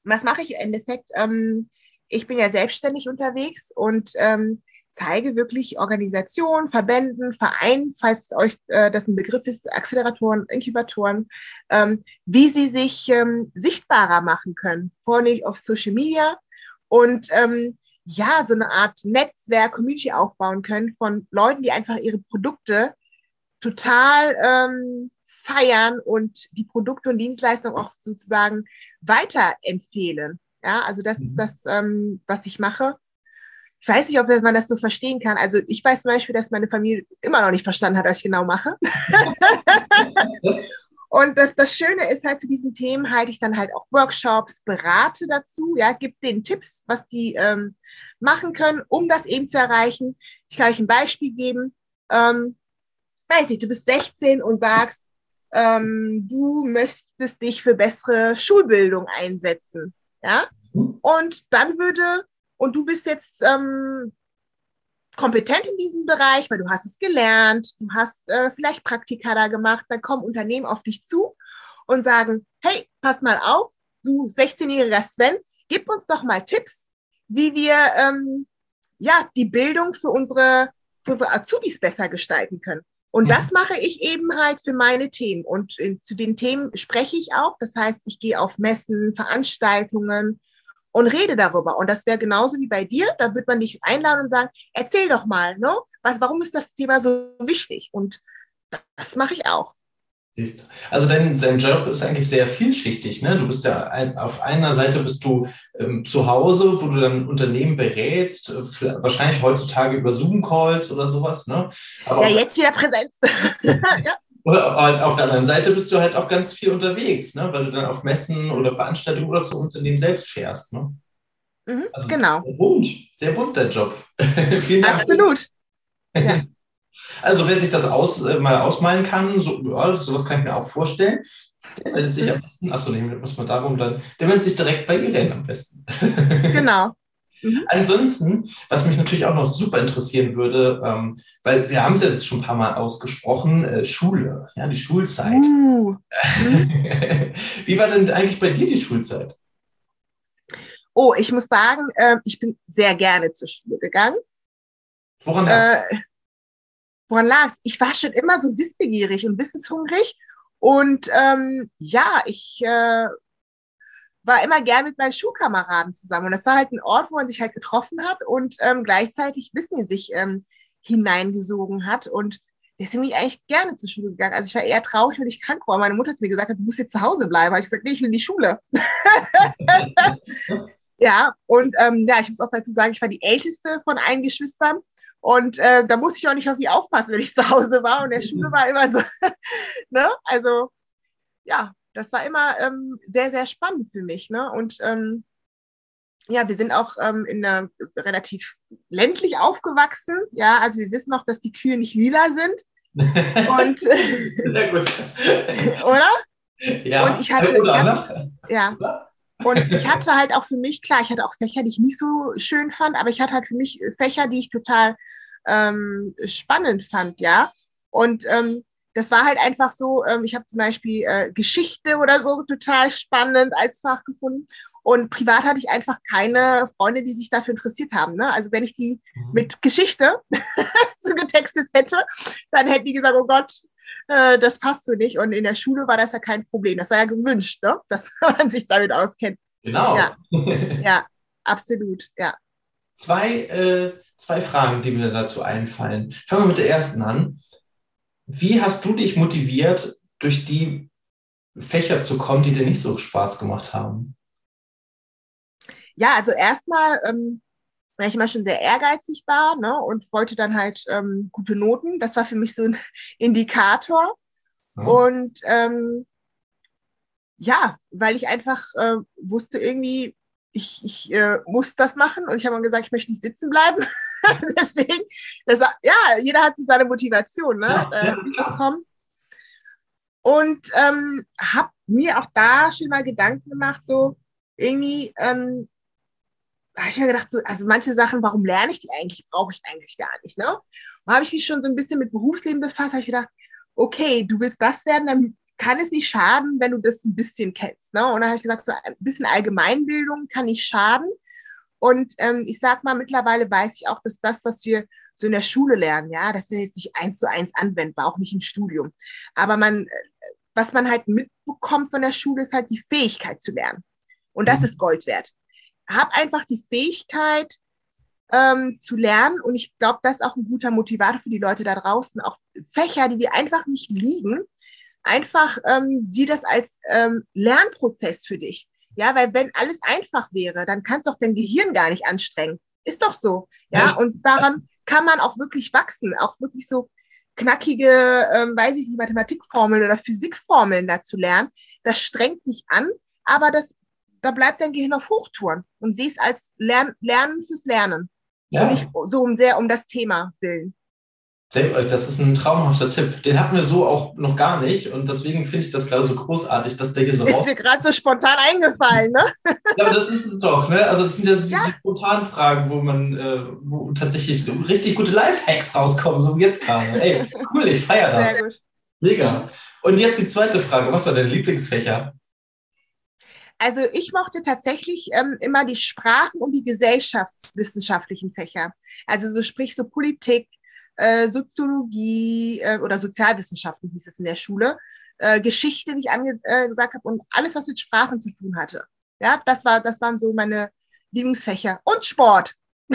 was mache ich im Endeffekt? Ähm, ich bin ja selbstständig unterwegs und ähm, zeige wirklich Organisationen, Verbänden, Vereinen, falls euch äh, das ein Begriff ist, Acceleratoren, Inkubatoren, ähm, wie sie sich ähm, sichtbarer machen können, vornehmlich auf Social Media und ähm, ja, so eine Art Netzwerk, Community aufbauen können von Leuten, die einfach ihre Produkte total ähm, feiern und die Produkte und Dienstleistungen auch sozusagen weiterempfehlen. Ja, also das ist Mhm. das, ähm, was ich mache. Ich weiß nicht, ob man das so verstehen kann. Also ich weiß zum Beispiel, dass meine Familie immer noch nicht verstanden hat, was ich genau mache. (laughs) Und das, das Schöne ist halt zu diesen Themen halte ich dann halt auch Workshops, berate dazu, ja, gebe denen Tipps, was die ähm, machen können, um das eben zu erreichen. Ich kann euch ein Beispiel geben. Ähm, weiß nicht, du bist 16 und sagst, ähm, du möchtest dich für bessere Schulbildung einsetzen, ja. Mhm. Und dann würde, und du bist jetzt ähm, kompetent in diesem Bereich, weil du hast es gelernt, du hast äh, vielleicht Praktika da gemacht, dann kommen Unternehmen auf dich zu und sagen, hey, pass mal auf, du 16-jähriger Sven, gib uns doch mal Tipps, wie wir ähm, ja die Bildung für unsere, für unsere Azubis besser gestalten können. Und Mhm. das mache ich eben halt für meine Themen. Und äh, zu den Themen spreche ich auch. Das heißt, ich gehe auf Messen, Veranstaltungen und rede darüber. Und das wäre genauso wie bei dir. Da wird man dich einladen und sagen, erzähl doch mal, ne? Was, warum ist das Thema so wichtig? Und das mache ich auch. Siehst du. Also dein, dein Job ist eigentlich sehr vielschichtig. Ne? Du bist ja ein, auf einer Seite bist du ähm, zu Hause, wo du dann Unternehmen berätst, äh, wahrscheinlich heutzutage über Zoom-Calls oder sowas. Ne? Aber Ja, jetzt wieder Präsenz. (laughs) ja. Oder halt auf der anderen Seite bist du halt auch ganz viel unterwegs, ne? weil du dann auf Messen oder Veranstaltungen oder zu Unternehmen selbst fährst. Ne? Mhm, Also genau. Sehr bunt, sehr bunt der Job. (laughs) Vielen Dank. Absolut. (laughs) Also wer sich das aus, äh, mal ausmalen kann, so, ja, sowas kann ich mir auch vorstellen, der meldet sich Mhm. am besten, achso, nee, muss man darum dann, der meldet sich direkt bei Irene am besten. (laughs) Genau. Ansonsten, was mich natürlich auch noch super interessieren würde, ähm, weil wir haben es ja jetzt schon ein paar Mal ausgesprochen, äh, Schule, ja, die Schulzeit. Uh. (laughs) Wie war denn eigentlich bei dir die Schulzeit? Oh, ich muss sagen, äh, ich bin sehr gerne zur Schule gegangen. Woran lag Äh, woran lag's? Ich war schon immer so wissbegierig und wissenshungrig. Und ähm, ja, ich äh, war immer gern mit meinen Schulkameraden zusammen. Und das war halt ein Ort, wo man sich halt getroffen hat und ähm, gleichzeitig Wissen in sich ähm, hineingesogen hat. Und deswegen bin ich eigentlich gerne zur Schule gegangen. Also ich war eher traurig, wenn ich krank war. Meine Mutter hat mir gesagt, du musst jetzt zu Hause bleiben. Habe ich gesagt, nee, ich will in die Schule. (laughs) ja, und ähm, ja, ich muss auch dazu sagen, ich war die älteste von allen Geschwistern. Und äh, da musste ich auch nicht auf die aufpassen, wenn ich zu Hause war. Und der Schule war immer so, (laughs) ne? Also, ja, das war immer ähm, sehr, sehr spannend für mich. Ne? Und ähm, ja, wir sind auch ähm, in einer relativ ländlich aufgewachsen. Ja, also wir wissen auch, dass die Kühe nicht lila sind. Und, (laughs) Sehr gut. (laughs) oder? Ja, Und ich hatte- ich hatte-? Ja. Und ich hatte halt auch für mich, klar, ich hatte auch Fächer, die ich nicht so schön fand, aber ich hatte halt für mich Fächer, die ich total ähm, spannend fand, ja. Und ähm, das war halt einfach so, ähm, ich habe zum Beispiel äh, Geschichte oder so total spannend als Fach gefunden. Und privat hatte ich einfach keine Freunde, die sich dafür interessiert haben. Ne? Also wenn ich die mit Geschichte (laughs) zugetextet hätte, dann hätten die gesagt, oh Gott, äh, das passt so nicht. Und in der Schule war das ja kein Problem. Das war ja gewünscht, ne? (laughs) dass man sich damit auskennt. Genau. Ja. (laughs) Ja, absolut, ja. Zwei, äh, zwei Fragen, die mir dazu einfallen. Fangen wir mit der ersten an. Wie hast du dich motiviert, durch die Fächer zu kommen, die dir nicht so Spaß gemacht haben? Ja, also erstmal, ähm, weil ich immer schon sehr ehrgeizig war ne, und wollte dann halt ähm, gute Noten. Das war für mich so ein (laughs) Indikator. Ja. Und ähm, ja, weil ich einfach äh, wusste irgendwie, ich, ich äh, muss das machen und ich habe mal gesagt, ich möchte nicht sitzen bleiben. (laughs) (laughs) Deswegen, das, ja, jeder hat so seine Motivation, ne, Ja, ja. Und ähm, habe mir auch da schon mal Gedanken gemacht, so irgendwie, ähm, habe ich mir gedacht, so, also manche Sachen, warum lerne ich die eigentlich, brauche ich eigentlich gar nicht. Ne? Und habe ich mich schon so ein bisschen mit Berufsleben befasst, habe ich gedacht, okay, du willst das werden, dann kann es nicht schaden, wenn du das ein bisschen kennst. Ne? Und dann habe ich gesagt, so ein bisschen Allgemeinbildung kann nicht schaden. Und ähm, ich sag mal, mittlerweile weiß ich auch, dass das, was wir so in der Schule lernen, ja, das ist jetzt nicht eins zu eins anwendbar, auch nicht im Studium. Aber man, äh, was man halt mitbekommt von der Schule, ist halt die Fähigkeit zu lernen. Und das mhm. ist Gold wert. Hab einfach die Fähigkeit ähm, zu lernen. Und ich glaube, das ist auch ein guter Motivator für die Leute da draußen. Auch Fächer, die dir einfach nicht liegen, einfach ähm, sieh das als ähm, Lernprozess für dich. Ja, weil wenn alles einfach wäre, dann kannst du auch dein Gehirn gar nicht anstrengen. Ist doch so. Ja, ja. und daran kann man auch wirklich wachsen, auch wirklich so knackige, ähm, weiß ich nicht, Mathematikformeln oder Physikformeln dazu lernen. Das strengt dich an, aber das, da bleibt dein Gehirn auf Hochtouren und siehst als Lern Lernen fürs Lernen. Ja. Und nicht so um sehr um das Thema willen. Das ist ein traumhafter Tipp. Den hatten wir so auch noch gar nicht. Und deswegen finde ich das gerade so großartig, dass der hier so Ist mir gerade so spontan eingefallen, ne? ja, aber das ist es doch, ne? Also, das sind ja, ja. die spontanen Fragen, wo man, äh, wo tatsächlich richtig gute Lifehacks rauskommen, so wie jetzt gerade. Ey, cool, ich feiere das. Mega. Und jetzt die zweite Frage. Was war dein Lieblingsfächer? Also ich mochte tatsächlich ähm, immer die Sprachen und die gesellschaftswissenschaftlichen Fächer. Also so sprich so Politik, äh, Soziologie äh, oder Sozialwissenschaften hieß es in der Schule, äh, Geschichte, wie ich angesagt habe, und alles, was mit Sprachen zu tun hatte. Ja, das, war, das waren so meine Lieblingsfächer. Und Sport. (laughs)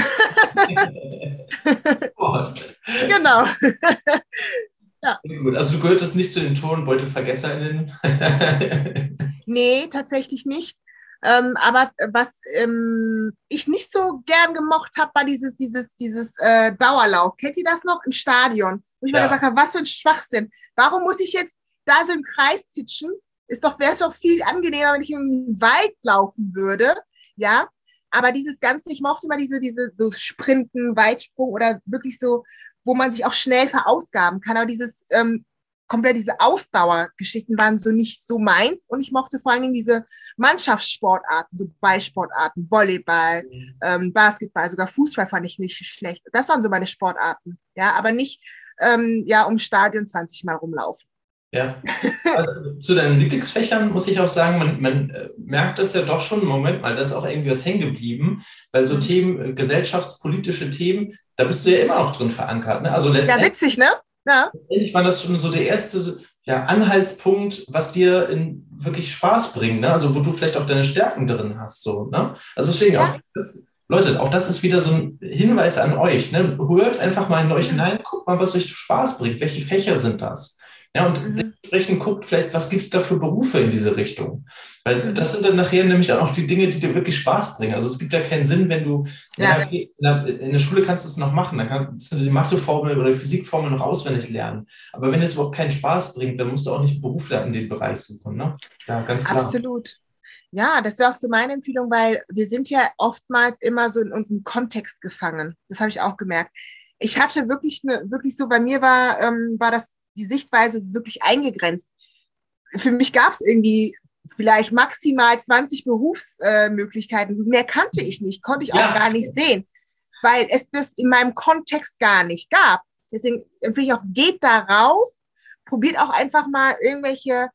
Sport. genau. (laughs) ja. Gut, also du gehörtest nicht zu den Turnbeutelvergesserinnen? (laughs) nee, tatsächlich nicht. Ähm, aber was ähm, ich nicht so gern gemocht habe, war dieses, dieses, dieses äh, Dauerlauf. Kennt ihr das noch im Stadion? Wo ich ja. mal gesagt habe, was für ein Schwachsinn. Warum muss ich jetzt da so im Kreis titschen? Ist doch, wäre es doch viel angenehmer, wenn ich in den Wald laufen würde. Ja. Aber dieses Ganze, ich mochte immer diese, diese so Sprinten, Weitsprung oder wirklich so, wo man sich auch schnell verausgaben kann. Aber dieses ähm, komplett diese Ausdauergeschichten waren so nicht so meins und ich mochte vor allen Dingen diese Mannschaftssportarten, so Ballsportarten, Volleyball, mhm. ähm, Basketball, sogar Fußball fand ich nicht schlecht. Das waren so meine Sportarten, ja, aber nicht ähm, ja um Stadion 20 Mal rumlaufen. Ja, also zu deinen Lieblingsfächern muss ich auch sagen, man, man äh, merkt das ja doch schon, Moment mal, da ist auch irgendwie was hängen geblieben, weil so mhm. Themen, äh, gesellschaftspolitische Themen, da bist du ja immer noch drin verankert. Ne? Also ja, witzig, ne? Ja. Eigentlich war das schon so der erste ja, Anhaltspunkt, was dir in wirklich Spaß bringt, ne? Also wo du vielleicht auch deine Stärken drin hast. So, ne? Also deswegen ja. auch das, Leute, auch das ist wieder so ein Hinweis an euch. Ne? Hört einfach mal in euch hinein, guckt mal, was euch Spaß bringt. Welche Fächer sind das? Ja, und mhm. Dementsprechend guckt vielleicht, was gibt es da für Berufe in diese Richtung. Weil mhm. das sind dann nachher nämlich auch die Dinge, die dir wirklich Spaß bringen. Also es gibt ja keinen Sinn, wenn du, ja. in, der, in, der, Schule kannst du es noch machen, dann kannst du die Matheformel oder die Physikformel noch auswendig lernen. Aber wenn es überhaupt keinen Spaß bringt, dann musst du auch nicht Beruf lernen, in den Bereich suchen. Ne? Ja, ganz klar. Absolut. Ja, das wäre auch so meine Empfehlung, weil wir sind ja oftmals immer so in unserem Kontext gefangen. Das habe ich auch gemerkt. Ich hatte wirklich, eine, wirklich so, bei mir war, ähm, war das die Sichtweise wirklich eingegrenzt. Für mich gab es irgendwie vielleicht maximal 20 Berufsmöglichkeiten. Mehr kannte ich nicht, konnte ich auch ja. gar nicht sehen, weil es das in meinem Kontext gar nicht gab. Deswegen empfehle ich auch, geht da raus, probiert auch einfach mal irgendwelche,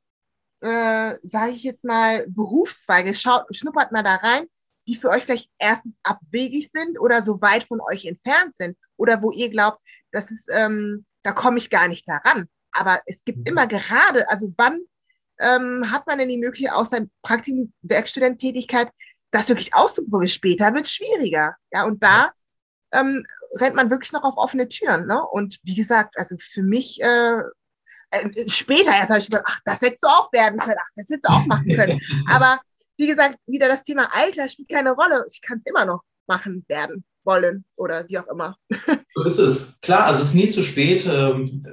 äh, sage ich jetzt mal, Berufszweige, schaut, schnuppert mal da rein, die für euch vielleicht erstens abwegig sind oder so weit von euch entfernt sind oder wo ihr glaubt, das ist, ähm, da komme ich gar nicht daran. Aber es gibt mhm. immer gerade, also wann ähm, hat man denn die Möglichkeit aus seinem Praktikum, Werkstudententätigkeit, das wirklich auszuprobieren? Später wird es schwieriger. Ja, und da ähm, rennt man wirklich noch auf offene Türen. Ne? Und wie gesagt, also für mich äh, äh, später erst habe ich gedacht, ach, das hättest du auch werden können, ach, das hättest du auch machen können. (laughs) Aber wie gesagt, wieder das Thema Alter spielt keine Rolle. Ich kann es immer noch machen werden wollen oder wie auch immer. (laughs) So ist es. Klar, also es ist nie zu spät. Ähm,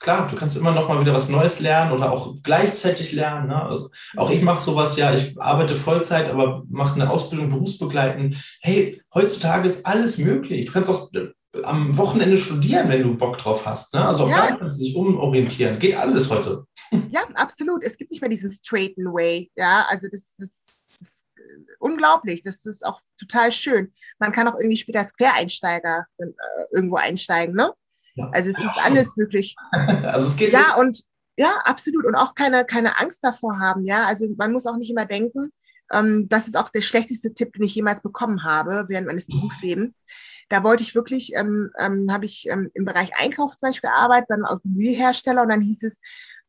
klar, du kannst immer noch mal wieder was Neues lernen oder auch gleichzeitig lernen. Ne? Also auch ich mache sowas, ja, ich arbeite Vollzeit, aber mache eine Ausbildung berufsbegleitend. Hey, heutzutage ist alles möglich. Du kannst auch äh, am Wochenende studieren, wenn du Bock drauf hast. Ne? Also auch ja. da kannst du dich umorientieren. Geht alles heute. Ja, absolut. Es gibt nicht mehr diesen straighten way. Ja, also das, das unglaublich. Das ist auch total schön. Man kann auch irgendwie später als Quereinsteiger äh, irgendwo einsteigen, ne? Ja. Also es ist alles möglich. (laughs) Also es geht. Ja, und ja, absolut. Und auch keine, keine Angst davor haben, ja. Also man muss auch nicht immer denken, ähm, das ist auch der schlechteste Tipp, den ich jemals bekommen habe während meines Berufslebens. Da wollte ich wirklich, ähm, ähm, habe ich ähm, im Bereich Einkauf zum Beispiel gearbeitet, beim Automobilhersteller und dann hieß es,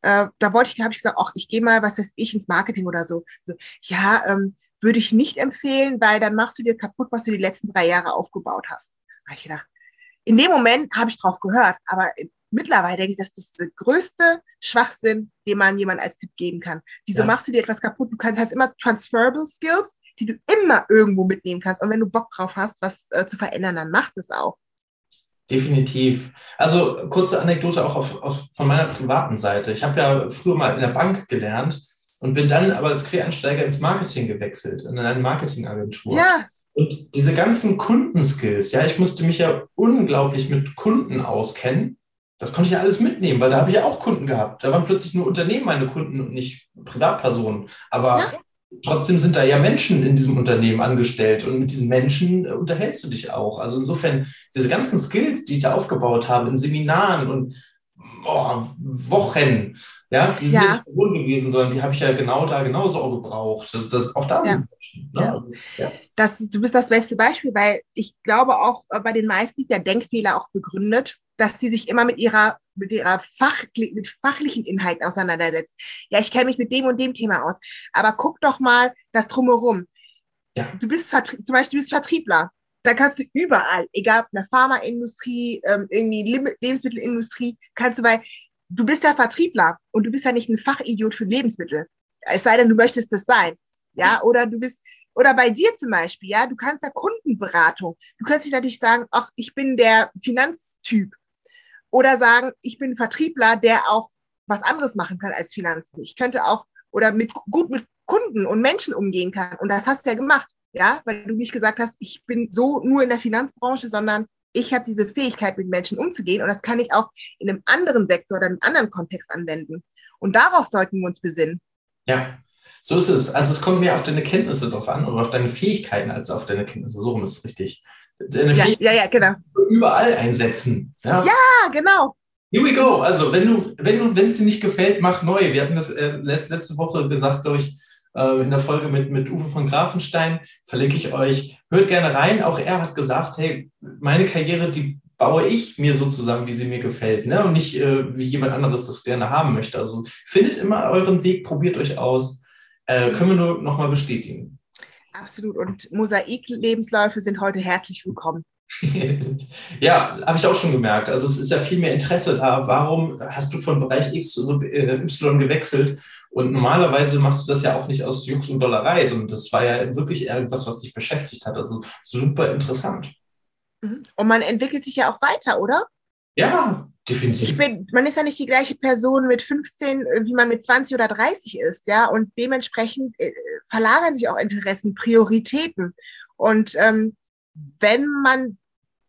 äh, da wollte ich, habe ich gesagt, ach, ich gehe mal, was weiß ich, ins Marketing oder so. so ja, ähm, würde ich nicht empfehlen, weil dann machst du dir kaputt, was du die letzten drei Jahre aufgebaut hast. Da habe ich gedacht, in dem Moment habe ich drauf gehört, aber mittlerweile denke ich, das ist der größte Schwachsinn, den man jemand als Tipp geben kann. Wieso das machst du dir etwas kaputt? Du kannst, hast immer transferable Skills, die du immer irgendwo mitnehmen kannst. Und wenn du Bock drauf hast, was äh, zu verändern, dann mach das auch. Definitiv. Also kurze Anekdote auch auf, auf, von meiner privaten Seite. Ich habe ja früher mal in der Bank gelernt und bin dann aber als Quereinsteiger ins Marketing gewechselt, in eine Marketingagentur. Ja. Und diese ganzen Kundenskills, ja, ich musste mich ja unglaublich mit Kunden auskennen. Das konnte ich ja alles mitnehmen, weil da habe ich ja auch Kunden gehabt. Da waren plötzlich nur Unternehmen meine Kunden und nicht Privatpersonen. Aber ja. trotzdem sind da ja Menschen in diesem Unternehmen angestellt und mit diesen Menschen äh, unterhältst du dich auch. Also insofern, diese ganzen Skills, die ich da aufgebaut habe in Seminaren und oh, Wochen, ja, die sind ja. nicht verbunden gewesen, sondern die habe ich ja genau da genauso auch gebraucht. Das, auch da ja. sind Menschen. Ne? Ja. Also, ja. Das, du bist das beste Beispiel, weil ich glaube auch äh, bei den meisten ist der Denkfehler auch begründet, dass sie sich immer mit ihrer mit ihrer Fach, mit fachlichen Inhalten auseinandersetzt. Ja, ich kenne mich mit dem und dem Thema aus. Aber guck doch mal das drumherum. Ja. Du bist zum Beispiel du bist Vertriebler. Da kannst du überall, egal ob in der Pharmaindustrie, ähm, irgendwie Lebensmittelindustrie, kannst du bei, du bist ja Vertriebler und du bist ja nicht ein Fachidiot für Lebensmittel. Es sei denn, du möchtest das sein. Ja, oder du bist, oder bei dir zum Beispiel, ja, du kannst ja Kundenberatung. Du kannst dich natürlich sagen, ach, ich bin der Finanztyp. Oder sagen, ich bin Vertriebler, der auch was anderes machen kann als Finanzen. Ich könnte auch oder mit, gut mit Kunden und Menschen umgehen kann. Und das hast du ja gemacht, ja, weil du nicht gesagt hast, ich bin so nur in der Finanzbranche, sondern ich habe diese Fähigkeit, mit Menschen umzugehen und das kann ich auch in einem anderen Sektor oder in einem anderen Kontext anwenden. Und darauf sollten wir uns besinnen. Ja, so ist es. Also es kommt mehr auf deine Kenntnisse drauf an oder auf deine Fähigkeiten als auf deine Kenntnisse. So rum ist es richtig. Deine ja, ja, ja, genau. Überall einsetzen. Ja, ja genau. Here we go. Also wenn du, wenn du, wenn es dir nicht gefällt, mach neu. Wir hatten das äh, letzte Woche gesagt, glaube ich, äh, in der Folge mit, mit Uwe von Grafenstein. Verlinke ich euch. Hört gerne rein. Auch er hat gesagt, hey, meine Karriere, die baue ich mir so zusammen, wie sie mir gefällt, ne? Und nicht äh, wie jemand anderes das gerne haben möchte. Also findet immer euren Weg, probiert euch aus. Äh, können wir nur nochmal bestätigen. Absolut. Und Mosaik-Lebensläufe sind heute herzlich willkommen. (laughs) ja, habe ich auch schon gemerkt. Also es ist ja viel mehr Interesse da. Warum hast du von Bereich X zu Y gewechselt? Und normalerweise machst du das ja auch nicht aus Jux und Dollerei, sondern das war ja wirklich irgendwas, was dich beschäftigt hat. Also super interessant. Mhm. Und man entwickelt sich ja auch weiter, oder? Ja, definitiv. Bin, man ist ja nicht die gleiche Person mit 15, äh, wie man mit 20 oder 30 ist, ja. Und dementsprechend äh, verlagern sich auch Interessen, Prioritäten. Und ähm, wenn man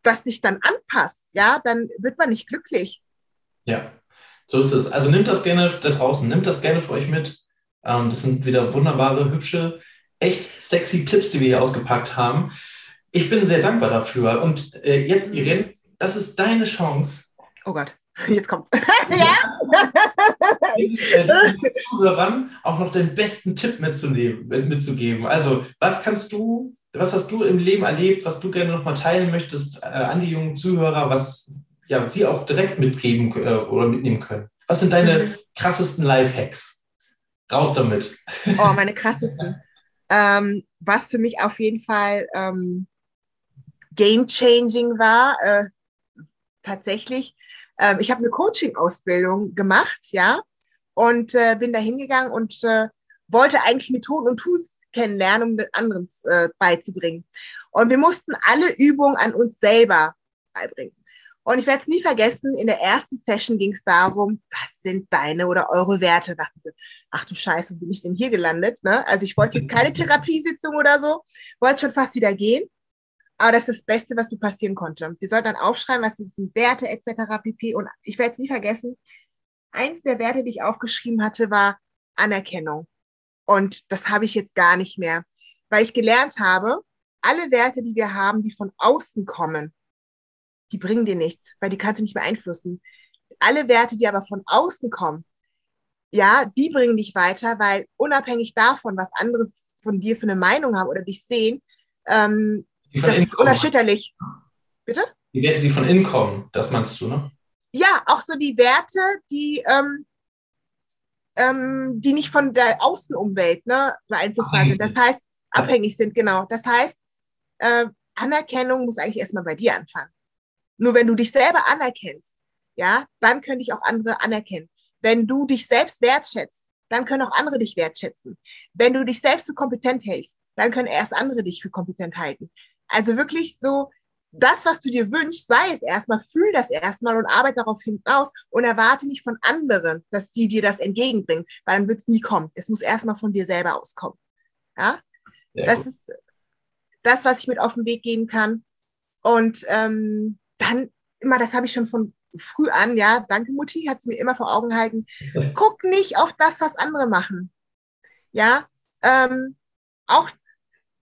das nicht dann anpasst, ja, dann wird man nicht glücklich. Ja, so ist es. Also nimmt das gerne da draußen, nimmt das gerne für euch mit. Ähm, das sind wieder wunderbare, hübsche, echt sexy Tipps, die wir hier ausgepackt haben. Ich bin sehr dankbar dafür. Und äh, jetzt, Irene, das ist deine Chance. Oh Gott, (laughs) jetzt kommt's. (laughs) ja. Zuhörern auch noch den besten Tipp mitzugeben. Also, was kannst du, was hast du im Leben erlebt, was du gerne nochmal teilen möchtest äh, an die jungen Zuhörer, was ja, sie auch direkt mitgeben äh, oder mitnehmen können? Was sind deine mhm. krassesten Lifehacks? Raus damit. Oh, meine krassesten. (laughs) ähm, was für mich auf jeden Fall ähm, game-changing war, äh, tatsächlich. Ähm, ich habe eine Coaching-Ausbildung gemacht, ja, und äh, bin da hingegangen und äh, wollte eigentlich Methoden und Tools kennenlernen, um anderen äh, beizubringen. Und wir mussten alle Übungen an uns selber beibringen. Und ich werde es nie vergessen, in der ersten Session ging es darum, was sind deine oder eure Werte? Da dachten sie, ach du Scheiße, wo bin ich denn hier gelandet? Ne? Also ich wollte jetzt keine Therapiesitzung oder so, wollte schon fast wieder gehen. Aber das ist das Beste, was mir passieren konnte. Wir sollten dann aufschreiben, was sind Werte etc. pp. Und ich werde es nie vergessen, eins der Werte, die ich aufgeschrieben hatte, war Anerkennung. Und das habe ich jetzt gar nicht mehr. weil ich gelernt habe, alle Werte, die wir haben, die von außen kommen, die bringen dir nichts, weil die kannst du nicht beeinflussen. Alle Werte, die aber von außen kommen, ja, die bringen dich weiter, weil unabhängig davon, was andere von dir für eine Meinung haben oder dich sehen, ähm, das ist unerschütterlich. Bitte? Die Werte, die von innen kommen, das meinst du, ne? Ja, auch so die Werte, die, ähm, ähm, die nicht von der Außenumwelt ne, beeinflussbar sind. Das heißt, abhängig sind, genau. Das heißt, äh, Anerkennung muss eigentlich erstmal bei dir anfangen. Nur wenn du dich selber anerkennst, ja, dann können dich auch andere anerkennen. Wenn du dich selbst wertschätzt, dann können auch andere dich wertschätzen. Wenn du dich selbst für kompetent hältst, dann können erst andere dich für kompetent halten. Also wirklich so, das, was du dir wünschst, sei es erstmal, fühl das erstmal und arbeite darauf hinaus und erwarte nicht von anderen, dass sie dir das entgegenbringen, weil dann wird es nie kommen. Es muss erstmal von dir selber auskommen. Ja, das gut. ist das, was ich mit auf den Weg geben kann. Und ähm, dann immer, das habe ich schon von früh an, ja, danke Mutti, hat es mir immer vor Augen gehalten. (laughs) Guck nicht auf das, was andere machen. Ja, ähm, auch,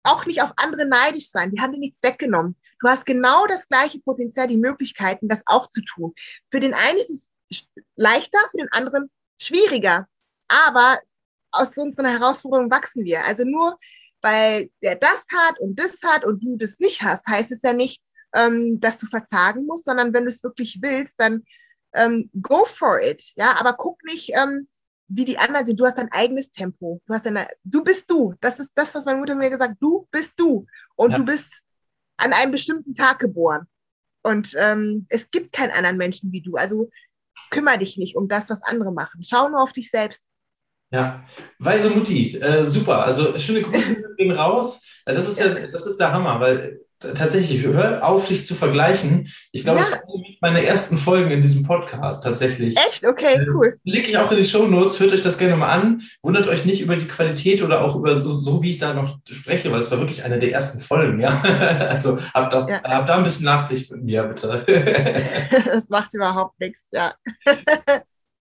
auch nicht auf andere neidisch sein. Die haben dir nichts weggenommen. Du hast genau das gleiche Potenzial, die Möglichkeiten, das auch zu tun. Für den einen ist es leichter, für den anderen schwieriger. Aber aus so einer Herausforderung wachsen wir. Also nur weil der das hat und das hat und du das nicht hast, heißt es ja nicht, ähm, dass du verzagen musst, sondern wenn du es wirklich willst, dann ähm, go for it. Ja, aber guck nicht, ähm, wie die anderen sind. Du hast dein eigenes Tempo. Du hast deine, du bist du. Das ist das, was meine Mutter mir gesagt hat. Du bist du. Und ja. du bist an einem bestimmten Tag geboren. Und ähm, es gibt keinen anderen Menschen wie du. Also kümmere dich nicht um das, was andere machen. Schau nur auf dich selbst. Ja, weise Mutti, äh, super. Also schöne Grüße (laughs) gehen raus. Das ist ja, das ist der Hammer, weil tatsächlich, hör auf, dich zu vergleichen. Ich glaube, ja. das war meine ersten Folgen in diesem Podcast tatsächlich. Echt? Okay, äh, cool. Lege ich auch in die Show Notes, hört euch das gerne mal an. Wundert euch nicht über die Qualität oder auch über so, so wie ich da noch spreche, weil es war wirklich eine der ersten Folgen, ja. (laughs) Also habt das, ja. habt da ein bisschen Nachsicht mit mir, bitte. (laughs) (laughs) das macht überhaupt nichts, ja.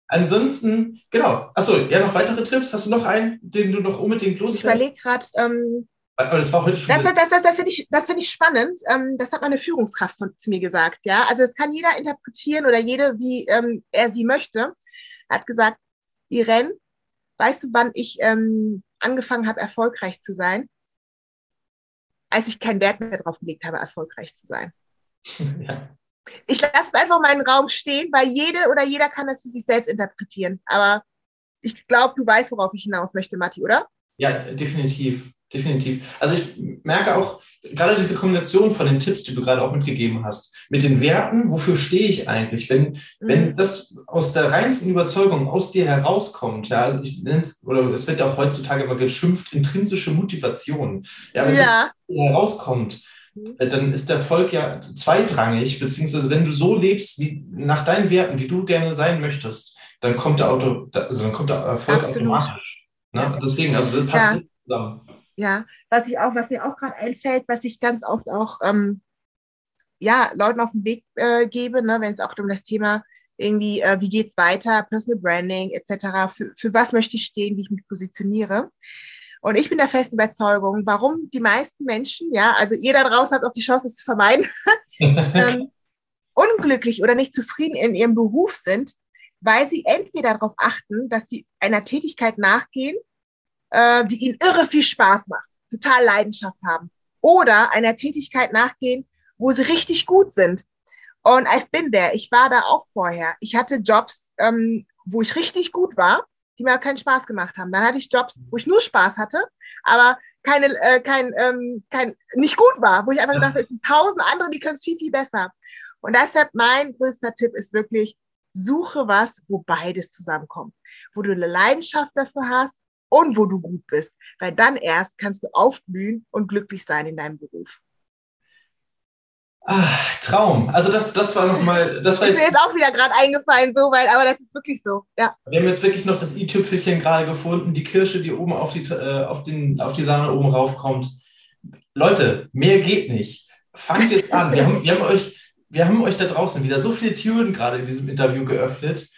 Ansonsten, genau. Achso, ja, noch weitere Tipps? Hast du noch einen, den du noch unbedingt loswerden? Ich überlege gerade, ähm, aber das war heute schon. Das, das, das, das finde ich, das find ich spannend. Ähm, das hat meine Führungskraft von, zu mir gesagt. Ja, also es kann jeder interpretieren oder jede, wie ähm, er sie möchte. Er hat gesagt, Irene, weißt du, wann ich ähm, angefangen habe, erfolgreich zu sein? Als ich keinen Wert mehr drauf gelegt habe, erfolgreich zu sein. (laughs) Ja. Ich lasse es einfach mal in den Raum stehen, weil jede oder jeder kann das für sich selbst interpretieren. Aber ich glaube, du weißt, worauf ich hinaus möchte, Matti, oder? Ja, definitiv definitiv. Also ich merke auch gerade diese Kombination von den Tipps, die du gerade auch mitgegeben hast, mit den Werten, wofür stehe ich eigentlich? Wenn, mhm. wenn das aus der reinsten Überzeugung aus dir herauskommt, ja, also ich nenne es, oder es wird ja auch heutzutage immer geschimpft, intrinsische Motivation. Ja, wenn ja. das herauskommt, mhm. äh, dann ist der Erfolg ja zweitrangig, beziehungsweise wenn du so lebst, wie nach deinen Werten, wie du gerne sein möchtest, dann kommt der Auto, also dann kommt der Erfolg Absolut. automatisch. Ne? Deswegen, also das passt ja. zusammen. Ja, was ich auch, was mir auch gerade einfällt, was ich ganz oft auch ähm, ja, Leuten auf den Weg äh, gebe, ne, wenn es auch um das Thema irgendwie, äh, wie geht's weiter, Personal Branding etc., für, für was möchte ich stehen, wie ich mich positioniere. Und ich bin der festen Überzeugung, warum die meisten Menschen, ja, also ihr da draußen habt auch die Chance, es zu vermeiden, (laughs) ähm, unglücklich oder nicht zufrieden in ihrem Beruf sind, weil sie entweder darauf achten, dass sie einer Tätigkeit nachgehen, äh, die ihnen irre viel Spaß macht, total Leidenschaft haben. Oder einer Tätigkeit nachgehen, wo sie richtig gut sind. Und I've been there. Ich war da auch vorher. Ich hatte Jobs, ähm, wo ich richtig gut war, die mir keinen Spaß gemacht haben. Dann hatte ich Jobs, wo ich nur Spaß hatte, aber keine, äh, kein, ähm, kein, nicht gut war, wo ich einfach dachte, es sind tausend andere, die können es viel, viel besser. Und deshalb mein größter Tipp ist wirklich, suche was, wo beides zusammenkommt. Wo du eine Leidenschaft dafür hast und wo du gut bist. Weil dann erst kannst du aufblühen und glücklich sein in deinem Beruf. Ah, Traum. Also das, das war nochmal, das war jetzt. Ist mir jetzt auch wieder gerade eingefallen, so, weil, aber das ist wirklich so, ja. Wir haben jetzt wirklich noch das i-Tüpfelchen gerade gefunden, die Kirsche, die oben auf die, äh, auf, den, auf die Sahne oben raufkommt. Leute, mehr geht nicht. Fangt jetzt an. Wir haben, wir haben euch, wir haben euch da draußen wieder so viele Türen gerade in diesem Interview geöffnet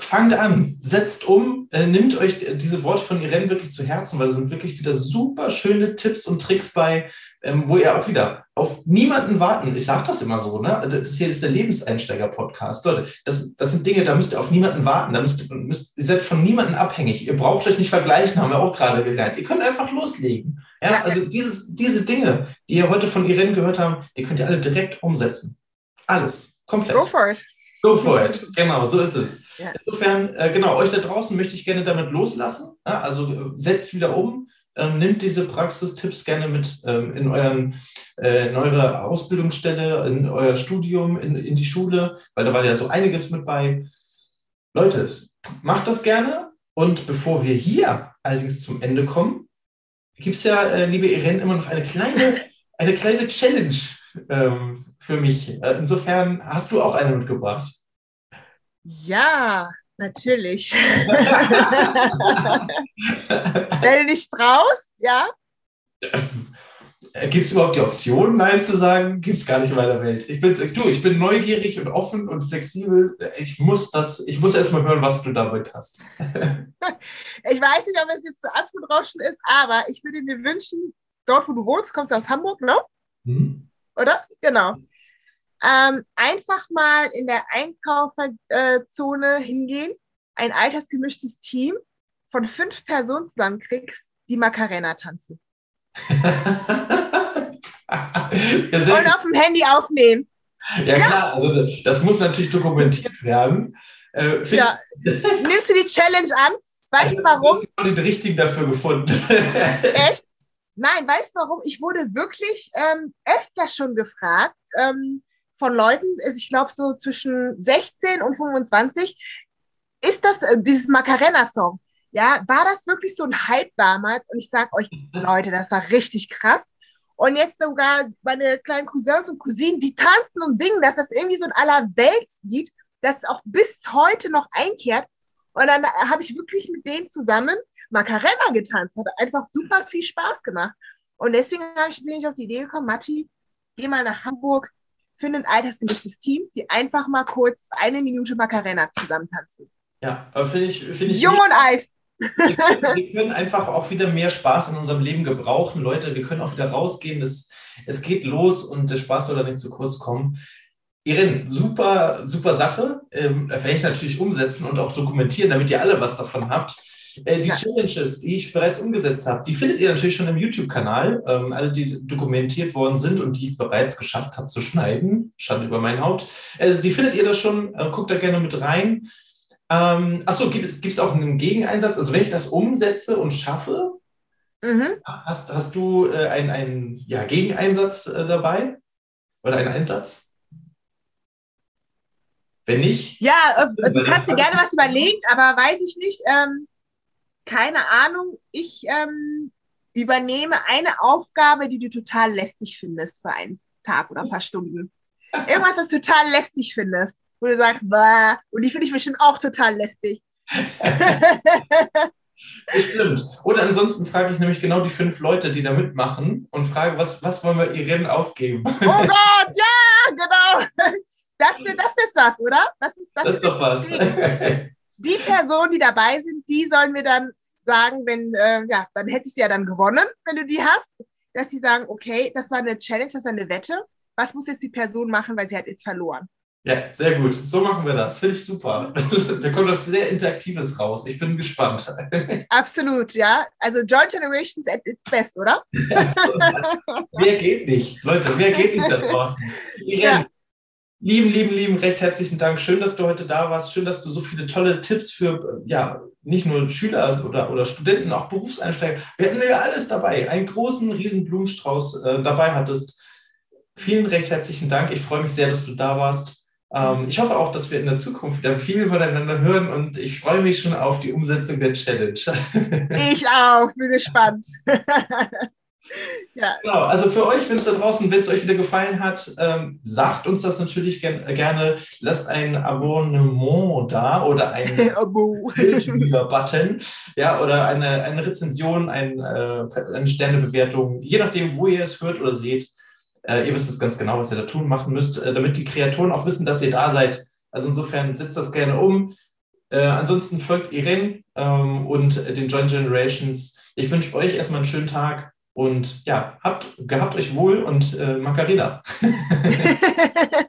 fangt an, setzt um, äh, nimmt euch diese Worte von Irene wirklich zu Herzen, weil es sind wirklich wieder super schöne Tipps und Tricks bei, ähm, wo ihr auch wieder auf niemanden warten. Ich sage das immer so, ne? Das hier ist der Lebenseinsteiger-Podcast. Leute, das, das sind Dinge, da müsst ihr auf niemanden warten. Da müsst, müsst, ihr seid von niemandem abhängig. Ihr braucht euch nicht vergleichen, haben wir auch gerade gelernt. Ihr könnt einfach loslegen. Ja, ja also dieses, diese Dinge, die ihr heute von Irene gehört habt, die könnt ihr alle direkt umsetzen. Alles. Komplett. Go for it. Go for it. Genau, so ist es. Ja. Insofern, äh, genau, euch da draußen möchte ich gerne damit loslassen. Ja, also äh, setzt wieder um, ähm, nimmt diese Praxistipps gerne mit ähm, in, euren, äh, in eure Ausbildungsstelle, in euer Studium, in, in die Schule, weil da war ja so einiges mit bei. Leute, macht das gerne. Und bevor wir hier allerdings zum Ende kommen, gibt es ja, äh, liebe Irene, immer noch eine kleine, (laughs) eine kleine Challenge ähm, für mich. Äh, insofern hast du auch eine mitgebracht. Ja, natürlich. (laughs) Wenn du dich traust, ja. Gibt es überhaupt die Option, Nein zu sagen? Gibt es gar nicht in meiner Welt. Ich bin, du, ich bin neugierig und offen und flexibel. Ich muss das, ich muss erst mal hören, was du damit hast. (laughs) ich weiß nicht, ob es jetzt zu Apfelrauschen ist, aber ich würde mir wünschen, dort, wo du wohnst, kommst du aus Hamburg, ne? Mhm. Oder? Genau ähm, einfach mal in der Einkauferzone hingehen, ein altersgemischtes Team von fünf Personen zusammenkriegst, die Macarena tanzen. (laughs) Und auf dem Handy aufnehmen. Ja, ja, klar, also das muss natürlich dokumentiert werden. Äh, ja. Nimmst du die Challenge an? Weißt du also, warum? Ich habe den richtigen dafür gefunden. (laughs) Echt? Nein, weißt du warum? Ich wurde wirklich ähm, öfter schon gefragt, ähm, von Leuten, ich glaube so zwischen 16 und 25, ist das äh, dieses Macarena-Song. Ja, war das wirklich so ein Hype damals? Und ich sage euch, Leute, das war richtig krass. Und jetzt sogar meine kleinen Cousins und Cousinen, die tanzen und singen, dass das irgendwie so ein Allerweltslied, das auch bis heute noch einkehrt. Und dann habe ich wirklich mit denen zusammen Macarena getanzt. Hat einfach super viel Spaß gemacht. Und deswegen ich, bin ich auf die Idee gekommen, Matti, geh mal nach Hamburg, für ein altersgemischtes Team, die einfach mal kurz eine Minute Macarena zusammen tanzen. Ja, aber finde ich, find ich. Jung und alt. Wir können, wir (laughs) können, einfach auch wieder mehr Spaß in unserem Leben gebrauchen. Leute, wir können auch wieder rausgehen. Es, es geht los und der Spaß soll da nicht zu kurz kommen. Irin, super, super Sache. Ähm, werde ich natürlich umsetzen und auch dokumentieren, damit ihr alle was davon habt. Äh, die ja. Challenges, die ich bereits umgesetzt habe, die findet ihr natürlich schon im YouTube-Kanal. Ähm, alle, die dokumentiert worden sind und die ich bereits geschafft habe zu schneiden. Schande über mein Haupt. Also, die findet ihr da schon. Äh, guckt da gerne mit rein. Ähm, achso, gibt es auch einen Gegeneinsatz? Also, wenn ich das umsetze und schaffe, mhm. hast, hast du äh, einen, einen ja, Gegeneinsatz äh, dabei? Oder einen Einsatz? Wenn nicht? Ja, äh, du kannst dir gerne was überlegen, aber weiß ich nicht. Ähm, keine Ahnung, ich ähm, übernehme eine Aufgabe, die du total lästig findest für einen Tag oder ein paar Stunden. Irgendwas, das du total lästig findest, wo du sagst, bah, und die finde ich bestimmt auch total lästig. (laughs) Stimmt. Oder ansonsten frage ich nämlich genau die fünf Leute, die da mitmachen und frage, was, was wollen wir Irene aufgeben? Oh Gott, ja, genau. (laughs) Das, das ist das, oder? Das ist, das, das ist doch was die Personen, die dabei sind, die sollen mir dann sagen, wenn, äh, ja, dann hätte ich sie ja dann gewonnen, wenn du die hast, dass sie sagen, okay, das war eine Challenge, das war eine Wette. Was muss jetzt die Person machen, weil sie hat jetzt verloren? Ja, sehr gut. So machen wir das. Finde ich super. (laughs) da kommt was sehr Interaktives raus. Ich bin gespannt. (laughs) Absolut, ja. Also Joint Generations at its best, oder? (laughs) wer geht nicht? Leute, wer geht nicht da draußen? Ja. Lieben, lieben, lieben, recht herzlichen Dank. Schön, dass du heute da warst. Schön, dass du so viele tolle Tipps für, ja, nicht nur Schüler oder, oder Studenten, auch Berufseinsteiger. Wir hatten ja alles dabei. Einen großen, riesen Blumenstrauß äh, dabei hattest. Vielen recht herzlichen Dank. Ich freue mich sehr, dass du da warst. Ähm, ich hoffe auch, dass wir in der Zukunft wieder viel voneinander hören und ich freue mich schon auf die Umsetzung der Challenge. ich auch, bin gespannt. (laughs) Ja. Genau, also für euch, wenn es da draußen, wenn es euch wieder gefallen hat, ähm, sagt uns das natürlich ger gerne. Lasst ein Abonnement da oder ein (laughs) Bildschirm-Button, ja, oder eine, eine Rezension, ein, äh, eine Sternebewertung, je nachdem, wo ihr es hört oder seht. Äh, ihr wisst es ganz genau, was ihr da tun machen müsst, äh, damit die Kreatoren auch wissen, dass ihr da seid. Also insofern setzt das gerne um Äh, ansonsten folgt Irene ähm, und den Joint Generations. Ich wünsche euch erstmal einen schönen Tag und ja, habt, gehabt euch wohl und äh, Macarena. (laughs) (laughs)